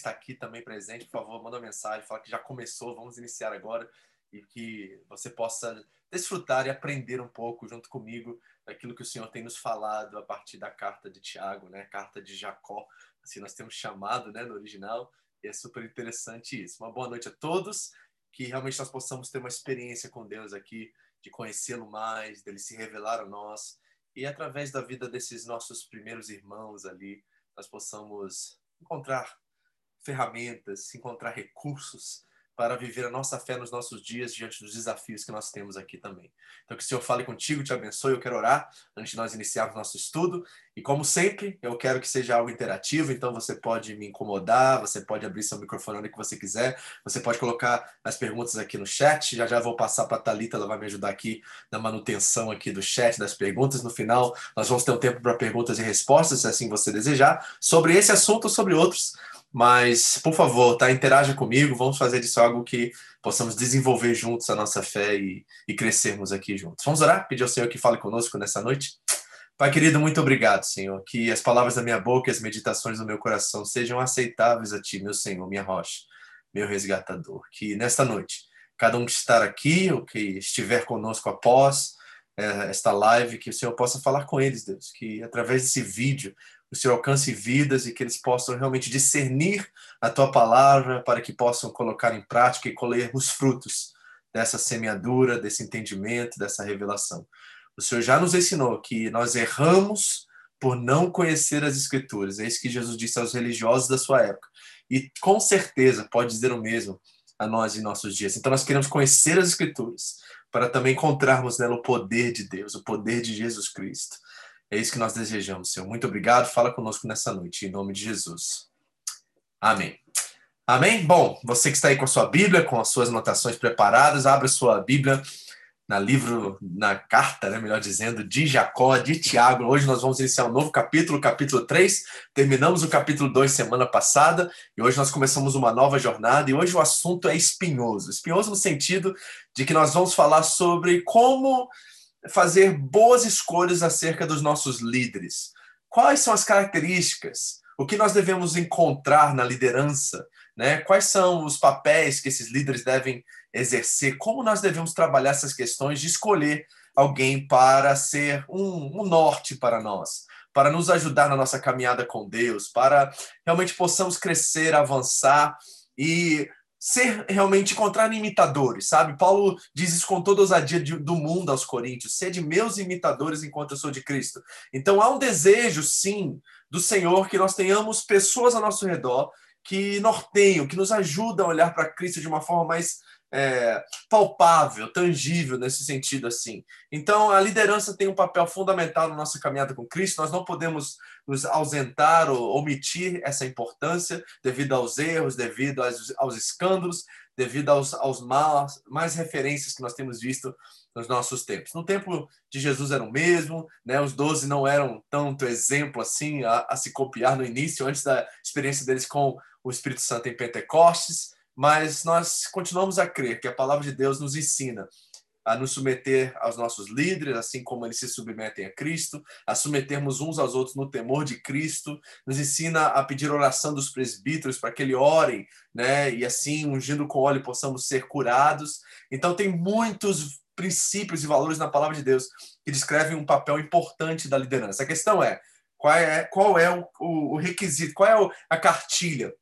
está aqui também presente, por favor, manda uma mensagem, fala que já começou, vamos iniciar agora e que você possa desfrutar e aprender um pouco junto comigo daquilo que o Senhor tem nos falado a partir da carta de Tiago, né? Carta de Jacó, assim nós temos chamado, né, no original, e é super interessante isso. Uma boa noite a todos, que realmente nós possamos ter uma experiência com Deus aqui, de conhecê-lo mais, dele se revelar a nós, e através da vida desses nossos primeiros irmãos ali, nós possamos encontrar ferramentas, encontrar recursos para viver a nossa fé nos nossos dias diante dos desafios que nós temos aqui também. Então, que o Senhor fale contigo, te abençoe. Eu quero orar antes de nós iniciarmos nosso estudo. E, como sempre, eu quero que seja algo interativo. Então, você pode me incomodar, você pode abrir seu microfone onde que você quiser, você pode colocar as perguntas aqui no chat. Já já vou passar para a Thalita, ela vai me ajudar aqui na manutenção aqui do chat, das perguntas. No final, nós vamos ter um tempo para perguntas e respostas, se assim você desejar, sobre esse assunto ou sobre outros. Mas, por favor, tá? Interaja comigo, vamos fazer disso algo que possamos desenvolver juntos a nossa fé e, e crescermos aqui juntos. Vamos orar? Pedir ao Senhor que fale conosco nessa noite? Pai querido, muito obrigado, Senhor. Que as palavras da minha boca e as meditações do meu coração sejam aceitáveis a Ti, meu Senhor, minha rocha, meu resgatador. Que nesta noite, cada um que estar aqui ou que estiver conosco após é, esta live, que o Senhor possa falar com eles, Deus. Que através desse vídeo o Senhor alcance vidas e que eles possam realmente discernir a tua palavra para que possam colocar em prática e colher os frutos dessa semeadura, desse entendimento, dessa revelação. O Senhor já nos ensinou que nós erramos por não conhecer as Escrituras. É isso que Jesus disse aos religiosos da sua época. E com certeza pode dizer o mesmo a nós em nossos dias. Então nós queremos conhecer as Escrituras para também encontrarmos nela o poder de Deus, o poder de Jesus Cristo. É isso que nós desejamos, Senhor. Muito obrigado. Fala conosco nessa noite, em nome de Jesus. Amém. Amém? Bom, você que está aí com a sua Bíblia, com as suas anotações preparadas, abra sua Bíblia na livro, na carta, né, melhor dizendo, de Jacó, de Tiago. Hoje nós vamos iniciar um novo capítulo, capítulo 3. Terminamos o capítulo 2 semana passada e hoje nós começamos uma nova jornada e hoje o assunto é espinhoso. Espinhoso no sentido de que nós vamos falar sobre como fazer boas escolhas acerca dos nossos líderes. Quais são as características? O que nós devemos encontrar na liderança? Né? Quais são os papéis que esses líderes devem exercer? Como nós devemos trabalhar essas questões de escolher alguém para ser um, um norte para nós? Para nos ajudar na nossa caminhada com Deus, para realmente possamos crescer, avançar e ser realmente encontrar imitadores, sabe? Paulo diz isso com toda a ousadia do mundo aos coríntios, sede meus imitadores enquanto eu sou de Cristo. Então há um desejo, sim, do Senhor que nós tenhamos pessoas ao nosso redor que norteiam, que nos ajudam a olhar para Cristo de uma forma mais é, palpável, tangível nesse sentido assim. Então, a liderança tem um papel fundamental na nossa caminhada com Cristo. Nós não podemos nos ausentar ou omitir essa importância devido aos erros, devido aos, aos escândalos, devido aos, aos más, mais referências que nós temos visto nos nossos tempos. No tempo de Jesus era o mesmo, né? os doze não eram tanto exemplo assim a, a se copiar no início, antes da experiência deles com o Espírito Santo em Pentecostes mas nós continuamos a crer que a palavra de Deus nos ensina a nos submeter aos nossos líderes, assim como eles se submetem a Cristo, a submetermos uns aos outros no temor de Cristo, nos ensina a pedir oração dos presbíteros para que ele orem, né? E assim, ungindo com óleo, possamos ser curados. Então, tem muitos princípios e valores na palavra de Deus que descrevem um papel importante da liderança. A questão é qual é, qual é o, o, o requisito, qual é a cartilha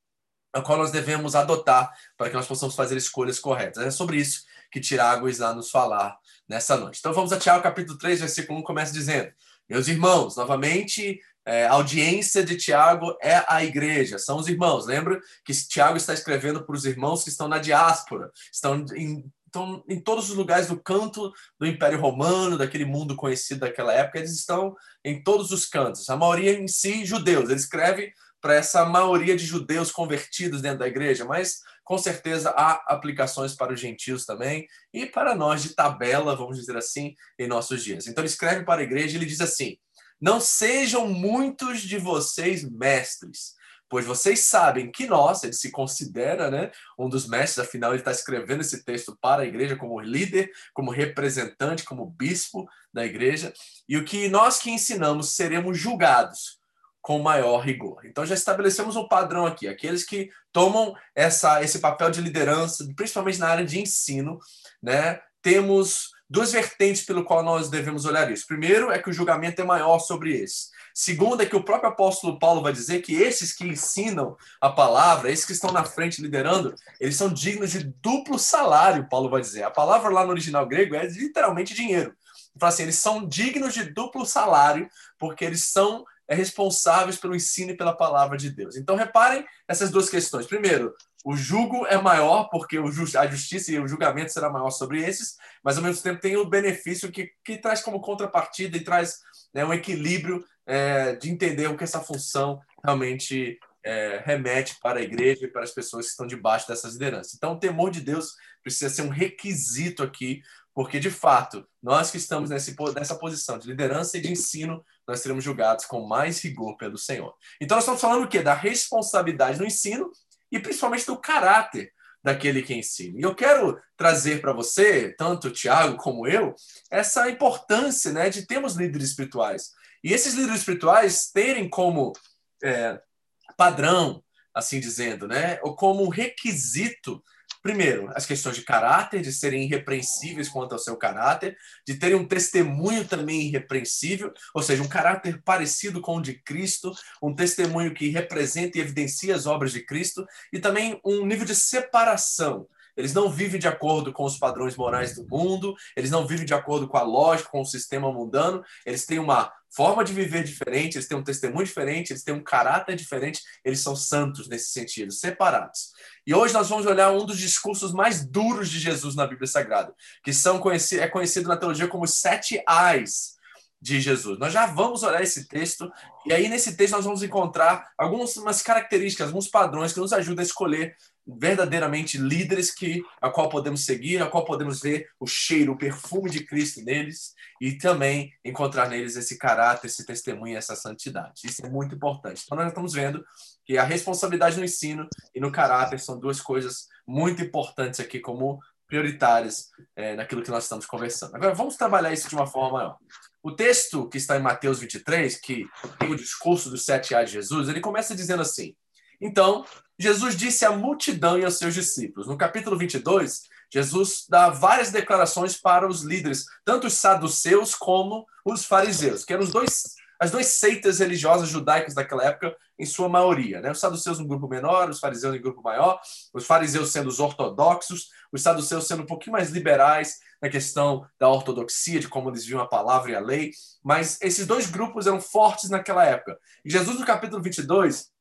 a qual nós devemos adotar para que nós possamos fazer escolhas corretas. É sobre isso que Tiago está nos falar nessa noite. Então vamos a Tiago capítulo 3, versículo 1, começa dizendo: Meus irmãos, novamente, é, a audiência de Tiago é a igreja, são os irmãos. Lembra que Tiago está escrevendo para os irmãos que estão na diáspora, estão em, estão em todos os lugares do canto do Império Romano, daquele mundo conhecido daquela época, eles estão em todos os cantos. A maioria em si judeus. Ele escreve para essa maioria de judeus convertidos dentro da igreja, mas com certeza há aplicações para os gentios também e para nós de tabela, vamos dizer assim, em nossos dias. Então ele escreve para a igreja e ele diz assim: Não sejam muitos de vocês mestres, pois vocês sabem que nós, ele se considera né, um dos mestres, afinal ele está escrevendo esse texto para a igreja como líder, como representante, como bispo da igreja, e o que nós que ensinamos seremos julgados com maior rigor. Então já estabelecemos um padrão aqui. Aqueles que tomam essa, esse papel de liderança, principalmente na área de ensino, né? Temos duas vertentes pelo qual nós devemos olhar isso. Primeiro é que o julgamento é maior sobre esses. Segundo é que o próprio apóstolo Paulo vai dizer que esses que ensinam a palavra, esses que estão na frente liderando, eles são dignos de duplo salário, Paulo vai dizer. A palavra lá no original grego é literalmente dinheiro. Fala assim, eles são dignos de duplo salário porque eles são é, responsáveis pelo ensino e pela palavra de Deus. Então reparem essas duas questões. Primeiro, o jugo é maior porque a justiça e o julgamento será maior sobre esses, mas ao mesmo tempo tem o benefício que, que traz como contrapartida e traz né, um equilíbrio é, de entender o que essa função realmente é, remete para a igreja e para as pessoas que estão debaixo dessas lideranças. Então, o temor de Deus precisa ser um requisito aqui, porque de fato, nós que estamos nesse, nessa posição de liderança e de ensino, nós seremos julgados com mais rigor pelo Senhor. Então, nós estamos falando o quê? Da responsabilidade no ensino e principalmente do caráter daquele que ensina. E eu quero trazer para você, tanto o Tiago como eu, essa importância né, de termos líderes espirituais. E esses líderes espirituais terem como é, padrão, assim dizendo, né, ou como requisito Primeiro, as questões de caráter, de serem irrepreensíveis quanto ao seu caráter, de terem um testemunho também irrepreensível, ou seja, um caráter parecido com o de Cristo, um testemunho que representa e evidencia as obras de Cristo, e também um nível de separação. Eles não vivem de acordo com os padrões morais do mundo, eles não vivem de acordo com a lógica, com o sistema mundano, eles têm uma forma de viver diferente, eles têm um testemunho diferente, eles têm um caráter diferente, eles são santos nesse sentido, separados. E hoje nós vamos olhar um dos discursos mais duros de Jesus na Bíblia Sagrada, que são conhecido, é conhecido na teologia como sete ais de Jesus. Nós já vamos olhar esse texto, e aí nesse texto nós vamos encontrar algumas características, alguns padrões que nos ajudam a escolher verdadeiramente líderes que a qual podemos seguir, a qual podemos ver o cheiro, o perfume de Cristo neles e também encontrar neles esse caráter, esse testemunho, essa santidade. Isso é muito importante. Então nós estamos vendo que a responsabilidade no ensino e no caráter são duas coisas muito importantes aqui como prioritárias é, naquilo que nós estamos conversando. Agora vamos trabalhar isso de uma forma maior. O texto que está em Mateus 23, que tem o discurso dos sete A de Jesus, ele começa dizendo assim: Então Jesus disse à multidão e aos seus discípulos. No capítulo 22, Jesus dá várias declarações para os líderes, tanto os saduceus como os fariseus, que eram os dois, as duas seitas religiosas judaicas daquela época, em sua maioria. Né? Os saduceus um grupo menor, os fariseus em grupo maior, os fariseus sendo os ortodoxos, os saduceus sendo um pouquinho mais liberais na questão da ortodoxia, de como eles viam a palavra e a lei. Mas esses dois grupos eram fortes naquela época. E Jesus, no capítulo 22,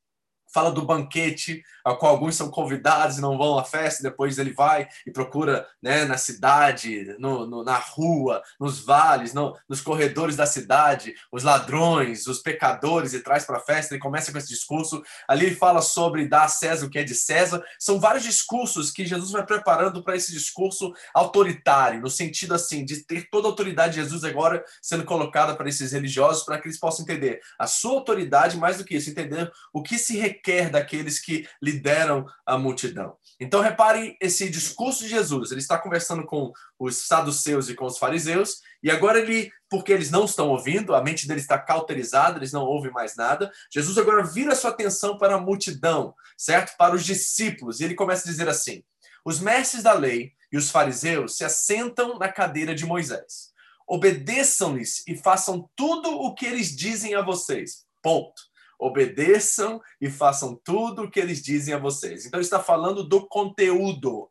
fala do banquete, a qual alguns são convidados e não vão à festa, depois ele vai e procura né, na cidade, no, no na rua, nos vales, no, nos corredores da cidade, os ladrões, os pecadores e traz para a festa. Ele começa com esse discurso. Ali ele fala sobre dar a César o que é de César. São vários discursos que Jesus vai preparando para esse discurso autoritário, no sentido assim, de ter toda a autoridade de Jesus agora sendo colocada para esses religiosos, para que eles possam entender a sua autoridade, mais do que isso, entender o que se requer requer daqueles que lideram a multidão. Então, reparem esse discurso de Jesus. Ele está conversando com os saduceus e com os fariseus, e agora ele, porque eles não estão ouvindo, a mente deles está cauterizada, eles não ouvem mais nada. Jesus agora vira sua atenção para a multidão, certo? Para os discípulos. E ele começa a dizer assim: Os mestres da lei e os fariseus se assentam na cadeira de Moisés. Obedeçam-lhes e façam tudo o que eles dizem a vocês. Ponto obedeçam e façam tudo o que eles dizem a vocês. Então, está falando do conteúdo.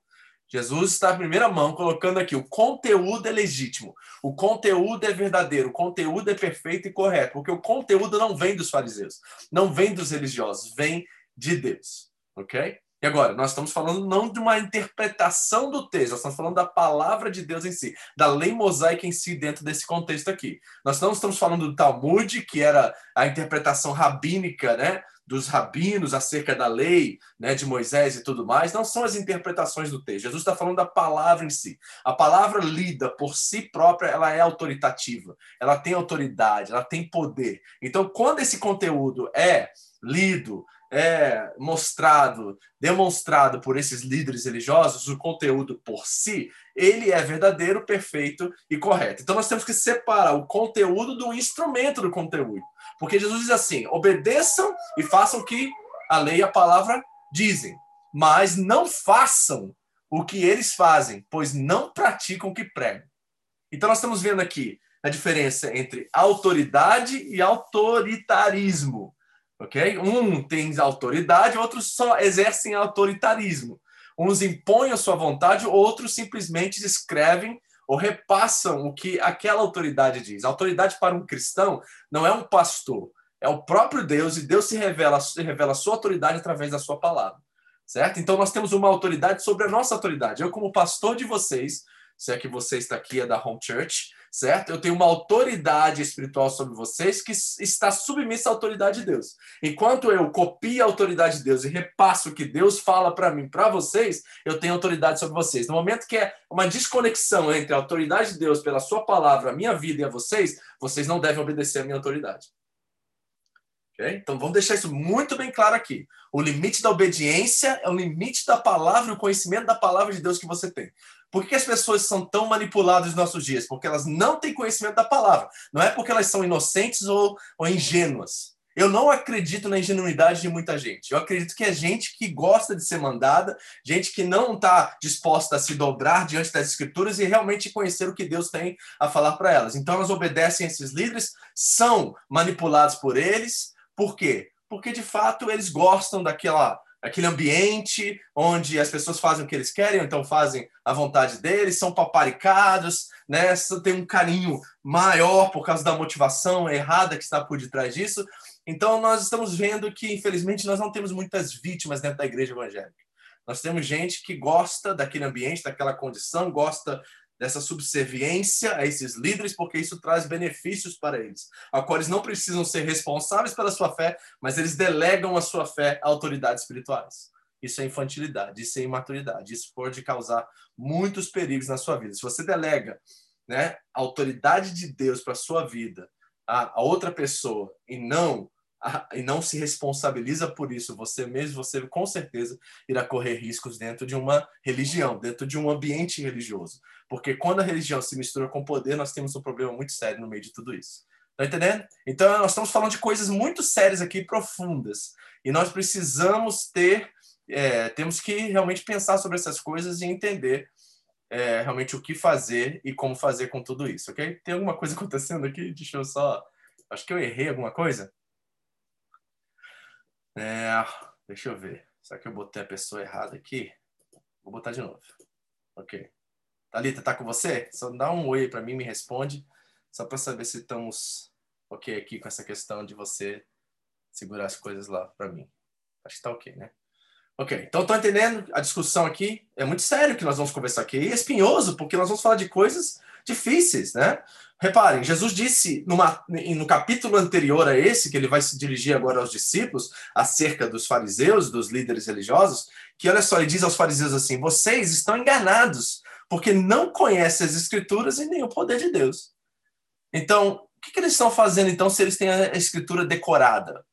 Jesus está em primeira mão colocando aqui: o conteúdo é legítimo, o conteúdo é verdadeiro, o conteúdo é perfeito e correto, porque o conteúdo não vem dos fariseus, não vem dos religiosos, vem de Deus. Ok? E agora, nós estamos falando não de uma interpretação do texto, nós estamos falando da palavra de Deus em si, da lei mosaica em si dentro desse contexto aqui. Nós não estamos falando do Talmud, que era a interpretação rabínica, né, dos rabinos acerca da lei, né, de Moisés e tudo mais, não são as interpretações do texto. Jesus está falando da palavra em si. A palavra lida por si própria, ela é autoritativa, ela tem autoridade, ela tem poder. Então, quando esse conteúdo é lido, é mostrado, demonstrado por esses líderes religiosos, o conteúdo por si, ele é verdadeiro, perfeito e correto. Então nós temos que separar o conteúdo do instrumento do conteúdo. Porque Jesus diz assim: obedeçam e façam o que a lei e a palavra dizem, mas não façam o que eles fazem, pois não praticam o que pregam. Então nós estamos vendo aqui a diferença entre autoridade e autoritarismo. Ok? Um tem autoridade, outros só exercem autoritarismo. Uns impõem a sua vontade, outros simplesmente escrevem ou repassam o que aquela autoridade diz. A autoridade para um cristão não é um pastor, é o próprio Deus, e Deus se revela, se revela a sua autoridade através da sua palavra. Certo? Então nós temos uma autoridade sobre a nossa autoridade. Eu, como pastor de vocês, se é que você está aqui, é da Home Church, certo? Eu tenho uma autoridade espiritual sobre vocês que está submissa à autoridade de Deus. Enquanto eu copio a autoridade de Deus e repasso o que Deus fala para mim, para vocês, eu tenho autoridade sobre vocês. No momento que é uma desconexão entre a autoridade de Deus pela sua palavra, a minha vida e a vocês, vocês não devem obedecer à minha autoridade. Okay? Então vamos deixar isso muito bem claro aqui. O limite da obediência é o limite da palavra, o conhecimento da palavra de Deus que você tem. Por que as pessoas são tão manipuladas nos nossos dias? Porque elas não têm conhecimento da palavra. Não é porque elas são inocentes ou, ou ingênuas. Eu não acredito na ingenuidade de muita gente. Eu acredito que é gente que gosta de ser mandada, gente que não está disposta a se dobrar diante das escrituras e realmente conhecer o que Deus tem a falar para elas. Então elas obedecem a esses líderes, são manipulados por eles. Por quê? Porque de fato eles gostam daquela aquele ambiente onde as pessoas fazem o que eles querem, então fazem a vontade deles, são paparicados, né? Tem um carinho maior por causa da motivação errada que está por detrás disso. Então nós estamos vendo que infelizmente nós não temos muitas vítimas dentro da igreja evangélica. Nós temos gente que gosta daquele ambiente, daquela condição, gosta dessa subserviência a esses líderes, porque isso traz benefícios para eles, a qual eles não precisam ser responsáveis pela sua fé, mas eles delegam a sua fé a autoridades espirituais. Isso é infantilidade, isso é imaturidade, isso pode causar muitos perigos na sua vida. Se você delega né, a autoridade de Deus para a sua vida a, a outra pessoa e não e não se responsabiliza por isso, você mesmo, você com certeza irá correr riscos dentro de uma religião, dentro de um ambiente religioso. Porque quando a religião se mistura com o poder, nós temos um problema muito sério no meio de tudo isso. Tá entendendo? Então, nós estamos falando de coisas muito sérias aqui, profundas. E nós precisamos ter, é, temos que realmente pensar sobre essas coisas e entender é, realmente o que fazer e como fazer com tudo isso, ok? Tem alguma coisa acontecendo aqui? Deixa eu só. Acho que eu errei alguma coisa. É, deixa eu ver. Será que eu botei a pessoa errada aqui? Vou botar de novo. Ok. Thalita, tá com você? Só dá um oi para mim, me responde, só para saber se estamos ok aqui com essa questão de você segurar as coisas lá para mim. Acho que tá ok, né? Ok, então estou entendendo a discussão aqui. É muito sério que nós vamos conversar aqui. E é espinhoso, porque nós vamos falar de coisas difíceis, né? Reparem, Jesus disse numa, no capítulo anterior a esse, que ele vai se dirigir agora aos discípulos, acerca dos fariseus, dos líderes religiosos, que olha só, ele diz aos fariseus assim: vocês estão enganados, porque não conhecem as escrituras e nem o poder de Deus. Então, o que, que eles estão fazendo então se eles têm a escritura decorada?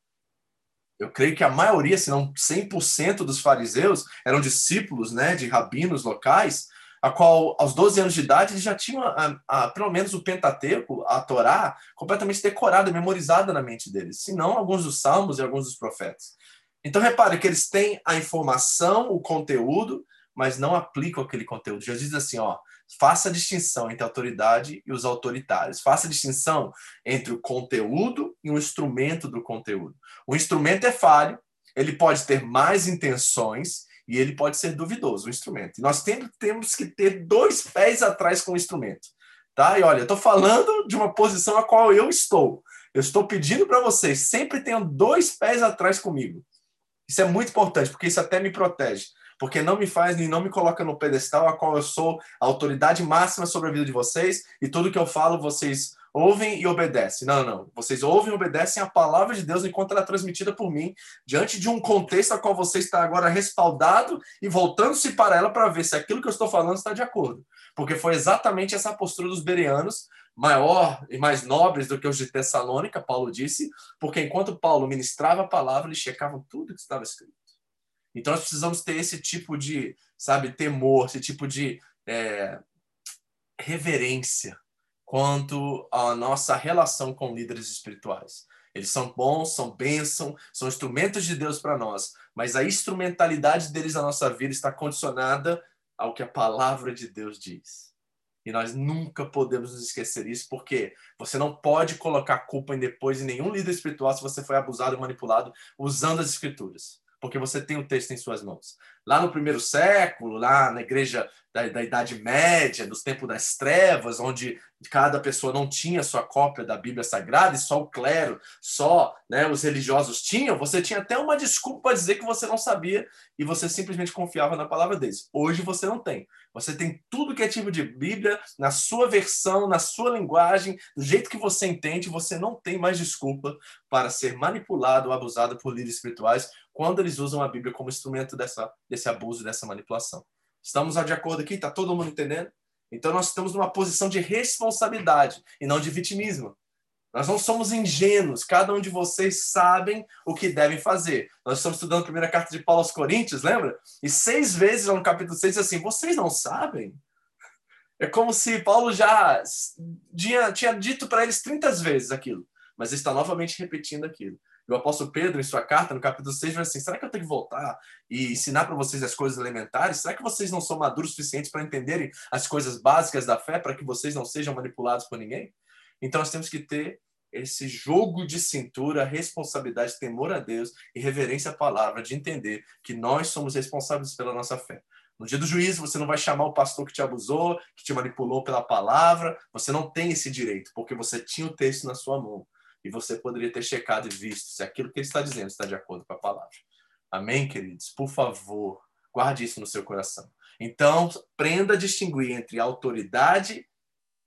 Eu creio que a maioria, se não 100% dos fariseus eram discípulos né, de rabinos locais, a qual, aos 12 anos de idade, eles já tinham, a, a, pelo menos, o Pentateuco, a Torá, completamente decorada, memorizada na mente deles, se não alguns dos salmos e alguns dos profetas. Então, repare que eles têm a informação, o conteúdo, mas não aplicam aquele conteúdo. Jesus diz assim, ó, faça a distinção entre a autoridade e os autoritários. Faça a distinção entre o conteúdo e o instrumento do conteúdo. O instrumento é falho, ele pode ter mais intenções, e ele pode ser duvidoso, o instrumento. E nós temos, temos que ter dois pés atrás com o instrumento. Tá? E olha, eu estou falando de uma posição a qual eu estou. Eu estou pedindo para vocês, sempre tenham dois pés atrás comigo. Isso é muito importante, porque isso até me protege. Porque não me faz nem não me coloca no pedestal a qual eu sou a autoridade máxima sobre a vida de vocês e tudo que eu falo vocês ouvem e obedecem. Não, não. Vocês ouvem e obedecem a palavra de Deus enquanto ela é transmitida por mim, diante de um contexto a qual você está agora respaldado e voltando-se para ela para ver se aquilo que eu estou falando está de acordo. Porque foi exatamente essa postura dos bereanos maior e mais nobres do que os de Tessalônica, Paulo disse, porque enquanto Paulo ministrava a palavra, eles checavam tudo que estava escrito. Então nós precisamos ter esse tipo de, sabe, temor, esse tipo de é, reverência quanto à nossa relação com líderes espirituais. Eles são bons, são bênção, são instrumentos de Deus para nós, mas a instrumentalidade deles na nossa vida está condicionada ao que a palavra de Deus diz. E nós nunca podemos nos esquecer isso, porque você não pode colocar culpa em depois em nenhum líder espiritual se você foi abusado e manipulado usando as escrituras porque você tem o texto em suas mãos. Lá no primeiro século, lá na igreja da, da Idade Média, dos tempos das trevas, onde cada pessoa não tinha sua cópia da Bíblia Sagrada e só o clero, só né, os religiosos tinham, você tinha até uma desculpa para dizer que você não sabia e você simplesmente confiava na palavra deles. Hoje você não tem. Você tem tudo que é tipo de Bíblia na sua versão, na sua linguagem, do jeito que você entende, você não tem mais desculpa para ser manipulado ou abusado por líderes espirituais quando eles usam a Bíblia como instrumento dessa, desse abuso, dessa manipulação. Estamos de acordo aqui? Está todo mundo entendendo? Então nós estamos numa posição de responsabilidade e não de vitimismo. Nós não somos ingênuos, cada um de vocês sabem o que devem fazer. Nós estamos estudando a primeira carta de Paulo aos Coríntios, lembra? E seis vezes no capítulo 6 assim: vocês não sabem? É como se Paulo já tinha, tinha dito para eles 30 vezes aquilo, mas está novamente repetindo aquilo. E o apóstolo Pedro, em sua carta, no capítulo 6, vai assim: será que eu tenho que voltar e ensinar para vocês as coisas elementares? Será que vocês não são maduros o suficiente para entenderem as coisas básicas da fé para que vocês não sejam manipulados por ninguém? Então nós temos que ter esse jogo de cintura, responsabilidade, temor a Deus e reverência à palavra, de entender que nós somos responsáveis pela nossa fé. No dia do juízo, você não vai chamar o pastor que te abusou, que te manipulou pela palavra. Você não tem esse direito, porque você tinha o texto na sua mão. E você poderia ter checado e visto se aquilo que ele está dizendo está de acordo com a palavra. Amém, queridos? Por favor, guarde isso no seu coração. Então, aprenda a distinguir entre autoridade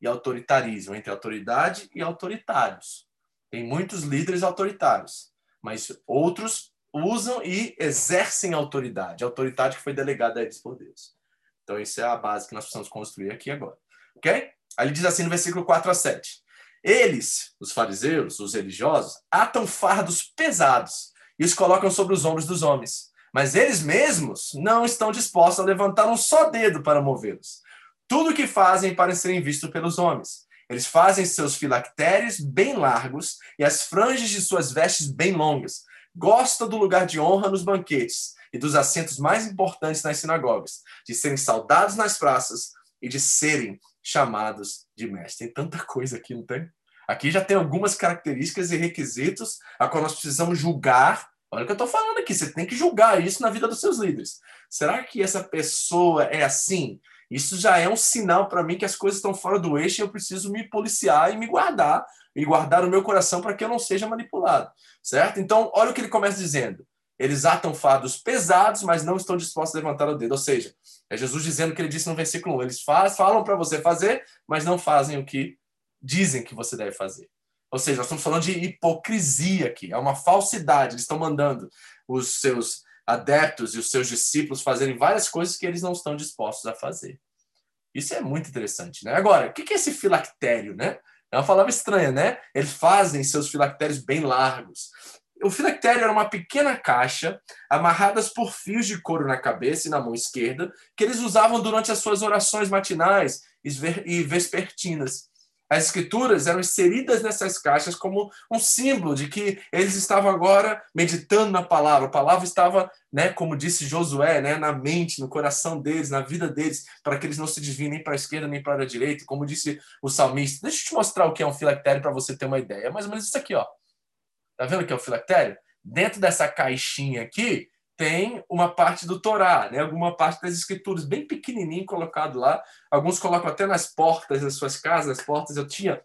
e autoritarismo, entre autoridade e autoritários. Tem muitos líderes autoritários, mas outros usam e exercem autoridade, autoridade que foi delegada a eles por Deus. Então, essa é a base que nós precisamos construir aqui agora. Ok? Aí ele diz assim no versículo 4 a 7. Eles, os fariseus, os religiosos, atam fardos pesados e os colocam sobre os ombros dos homens. Mas eles mesmos não estão dispostos a levantar um só dedo para movê-los tudo o que fazem para serem vistos pelos homens. Eles fazem seus filactérios bem largos e as franjas de suas vestes bem longas. Gosta do lugar de honra nos banquetes e dos assentos mais importantes nas sinagogas, de serem saudados nas praças e de serem chamados de mestre. Tem tanta coisa aqui, não tem? Aqui já tem algumas características e requisitos a qual nós precisamos julgar. Olha o que eu estou falando aqui, você tem que julgar isso na vida dos seus líderes. Será que essa pessoa é assim? Isso já é um sinal para mim que as coisas estão fora do eixo e eu preciso me policiar e me guardar, e guardar o meu coração para que eu não seja manipulado, certo? Então, olha o que ele começa dizendo. Eles atam fardos pesados, mas não estão dispostos a levantar o dedo. Ou seja, é Jesus dizendo o que ele disse no versículo 1. Eles faz, falam para você fazer, mas não fazem o que dizem que você deve fazer. Ou seja, nós estamos falando de hipocrisia aqui. É uma falsidade. Eles estão mandando os seus adeptos e os seus discípulos fazerem várias coisas que eles não estão dispostos a fazer. Isso é muito interessante, né? Agora, o que é esse filactério, né? É uma palavra estranha, né? Eles fazem seus filactérios bem largos. O filactério era uma pequena caixa amarradas por fios de couro na cabeça e na mão esquerda que eles usavam durante as suas orações matinais e vespertinas. As escrituras eram inseridas nessas caixas como um símbolo de que eles estavam agora meditando na palavra. A palavra estava, né, como disse Josué, né, na mente, no coração deles, na vida deles, para que eles não se desviem nem para a esquerda nem para a direita, como disse o salmista. Deixa eu te mostrar o que é um filactério para você ter uma ideia. É mais ou menos isso aqui, ó. Tá vendo o que é o filactério? Dentro dessa caixinha aqui, tem uma parte do Torá, né? alguma parte das escrituras, bem pequenininho colocado lá. Alguns colocam até nas portas das suas casas, as portas. Eu tinha,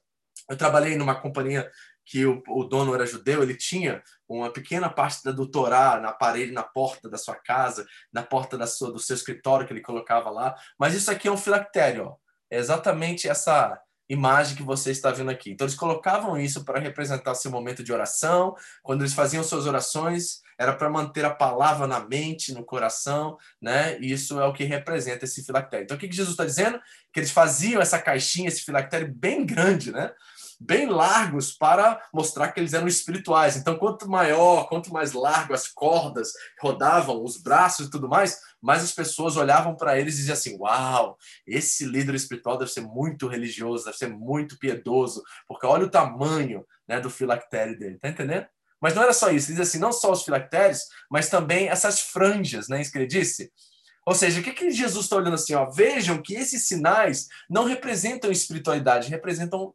eu trabalhei numa companhia que o, o dono era judeu, ele tinha uma pequena parte do Torá na parede, na porta da sua casa, na porta da sua, do seu escritório que ele colocava lá. Mas isso aqui é um filactério, é exatamente essa imagem que você está vendo aqui. Então eles colocavam isso para representar seu momento de oração, quando eles faziam suas orações, era para manter a palavra na mente, no coração, né? E isso é o que representa esse filactério. Então, o que Jesus está dizendo? Que eles faziam essa caixinha, esse filactério bem grande, né? bem largos para mostrar que eles eram espirituais. Então, quanto maior, quanto mais largo as cordas rodavam, os braços e tudo mais, mais as pessoas olhavam para eles e diziam assim: Uau, esse líder espiritual deve ser muito religioso, deve ser muito piedoso, porque olha o tamanho né, do filactério dele. Tá entendendo? Mas não era só isso, ele diz assim: não só os filactérios, mas também essas franjas, né? Isso que ele disse ou seja, o que, que Jesus está olhando assim? Ó? Vejam que esses sinais não representam espiritualidade, representam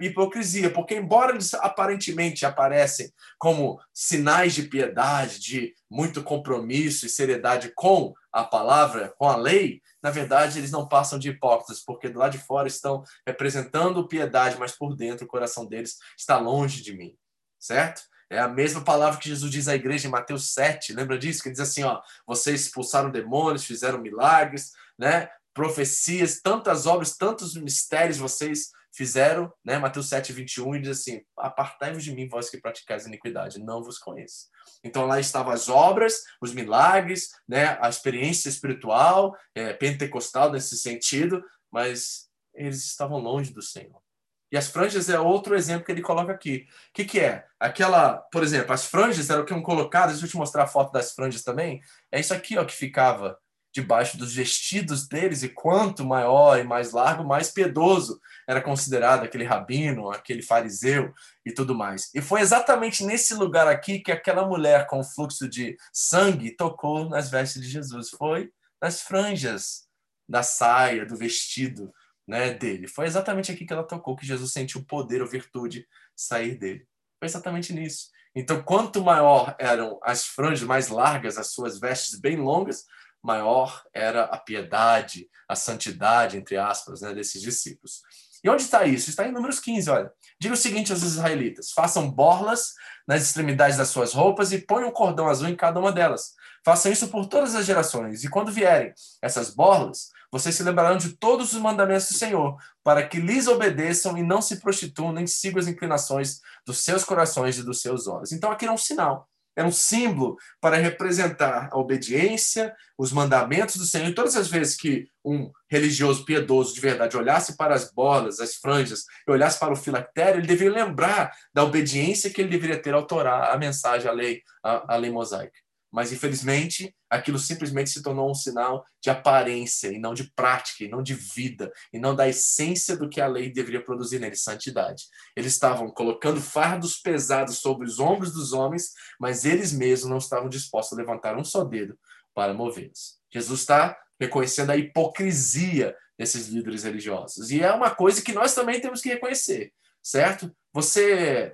hipocrisia, porque embora eles aparentemente aparecem como sinais de piedade, de muito compromisso e seriedade com a palavra, com a lei, na verdade eles não passam de hipócritas, porque do lado de fora estão representando piedade, mas por dentro o coração deles está longe de mim, certo? É a mesma palavra que Jesus diz à igreja em Mateus 7. Lembra disso? Que diz assim, ó, vocês expulsaram demônios, fizeram milagres, né? Profecias, tantas obras, tantos mistérios vocês fizeram, né? Mateus 7, 21, e diz assim: Apartai-vos de mim, vós que praticais iniquidade, não vos conheço. Então lá estavam as obras, os milagres, né? A experiência espiritual, é, pentecostal nesse sentido, mas eles estavam longe do Senhor. E as franjas é outro exemplo que ele coloca aqui. O que, que é? Aquela, por exemplo, as franjas eram que eram colocadas, deixa eu te mostrar a foto das franjas também. É isso aqui ó, que ficava debaixo dos vestidos deles, e quanto maior e mais largo, mais piedoso era considerado aquele rabino, aquele fariseu e tudo mais. E foi exatamente nesse lugar aqui que aquela mulher com fluxo de sangue tocou nas vestes de Jesus. Foi nas franjas da saia, do vestido né, dele. Foi exatamente aqui que ela tocou, que Jesus sentiu poder ou virtude sair dele. Foi exatamente nisso. Então, quanto maior eram as franjas mais largas, as suas vestes bem longas, maior era a piedade, a santidade, entre aspas, né, desses discípulos. E onde está isso? Está em Números 15, olha. Diga o seguinte aos israelitas: façam borlas nas extremidades das suas roupas e ponham um cordão azul em cada uma delas. Façam isso por todas as gerações. E quando vierem essas borlas, vocês se lembrarão de todos os mandamentos do Senhor, para que lhes obedeçam e não se prostituam, nem sigam as inclinações dos seus corações e dos seus olhos. Então aqui é um sinal, é um símbolo para representar a obediência, os mandamentos do Senhor. E todas as vezes que um religioso piedoso de verdade olhasse para as bolas, as franjas, e olhasse para o filactério, ele deveria lembrar da obediência que ele deveria ter ao Torá, a mensagem, a lei, a, a lei mosaica. Mas, infelizmente, aquilo simplesmente se tornou um sinal de aparência e não de prática, e não de vida, e não da essência do que a lei deveria produzir nele, santidade. Eles estavam colocando fardos pesados sobre os ombros dos homens, mas eles mesmos não estavam dispostos a levantar um só dedo para movê-los. Jesus está reconhecendo a hipocrisia desses líderes religiosos. E é uma coisa que nós também temos que reconhecer, certo? Você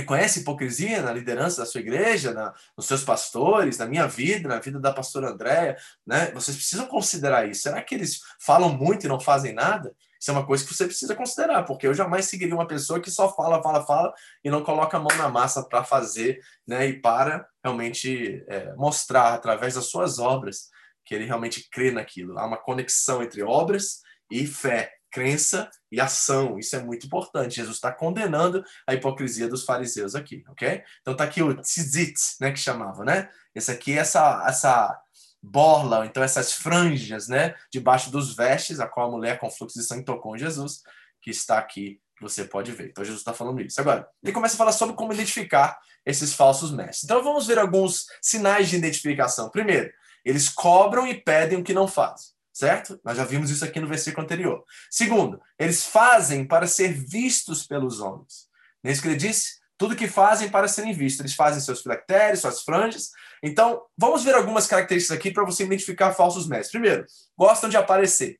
reconhece hipocrisia na liderança da sua igreja, na, nos seus pastores, na minha vida, na vida da pastora Andréia, né? Vocês precisam considerar isso. Será que eles falam muito e não fazem nada? Isso é uma coisa que você precisa considerar, porque eu jamais seguiria uma pessoa que só fala, fala, fala e não coloca a mão na massa para fazer, né? E para realmente é, mostrar através das suas obras que ele realmente crê naquilo. Há uma conexão entre obras e fé crença e ação. Isso é muito importante. Jesus está condenando a hipocrisia dos fariseus aqui, ok? Então tá aqui o tzit, né, que chamava, né? Esse aqui, essa essa borla, então essas franjas, né, debaixo dos vestes, a qual a mulher com fluxo de sangue tocou em Jesus, que está aqui, você pode ver. Então Jesus está falando isso. Agora, ele começa a falar sobre como identificar esses falsos mestres. Então vamos ver alguns sinais de identificação. Primeiro, eles cobram e pedem o que não fazem certo? Nós já vimos isso aqui no versículo anterior. Segundo, eles fazem para ser vistos pelos homens. Nem isso que ele disse? Tudo que fazem para serem vistos. Eles fazem seus filactérios, suas franjas. Então, vamos ver algumas características aqui para você identificar falsos mestres. Primeiro, gostam de aparecer.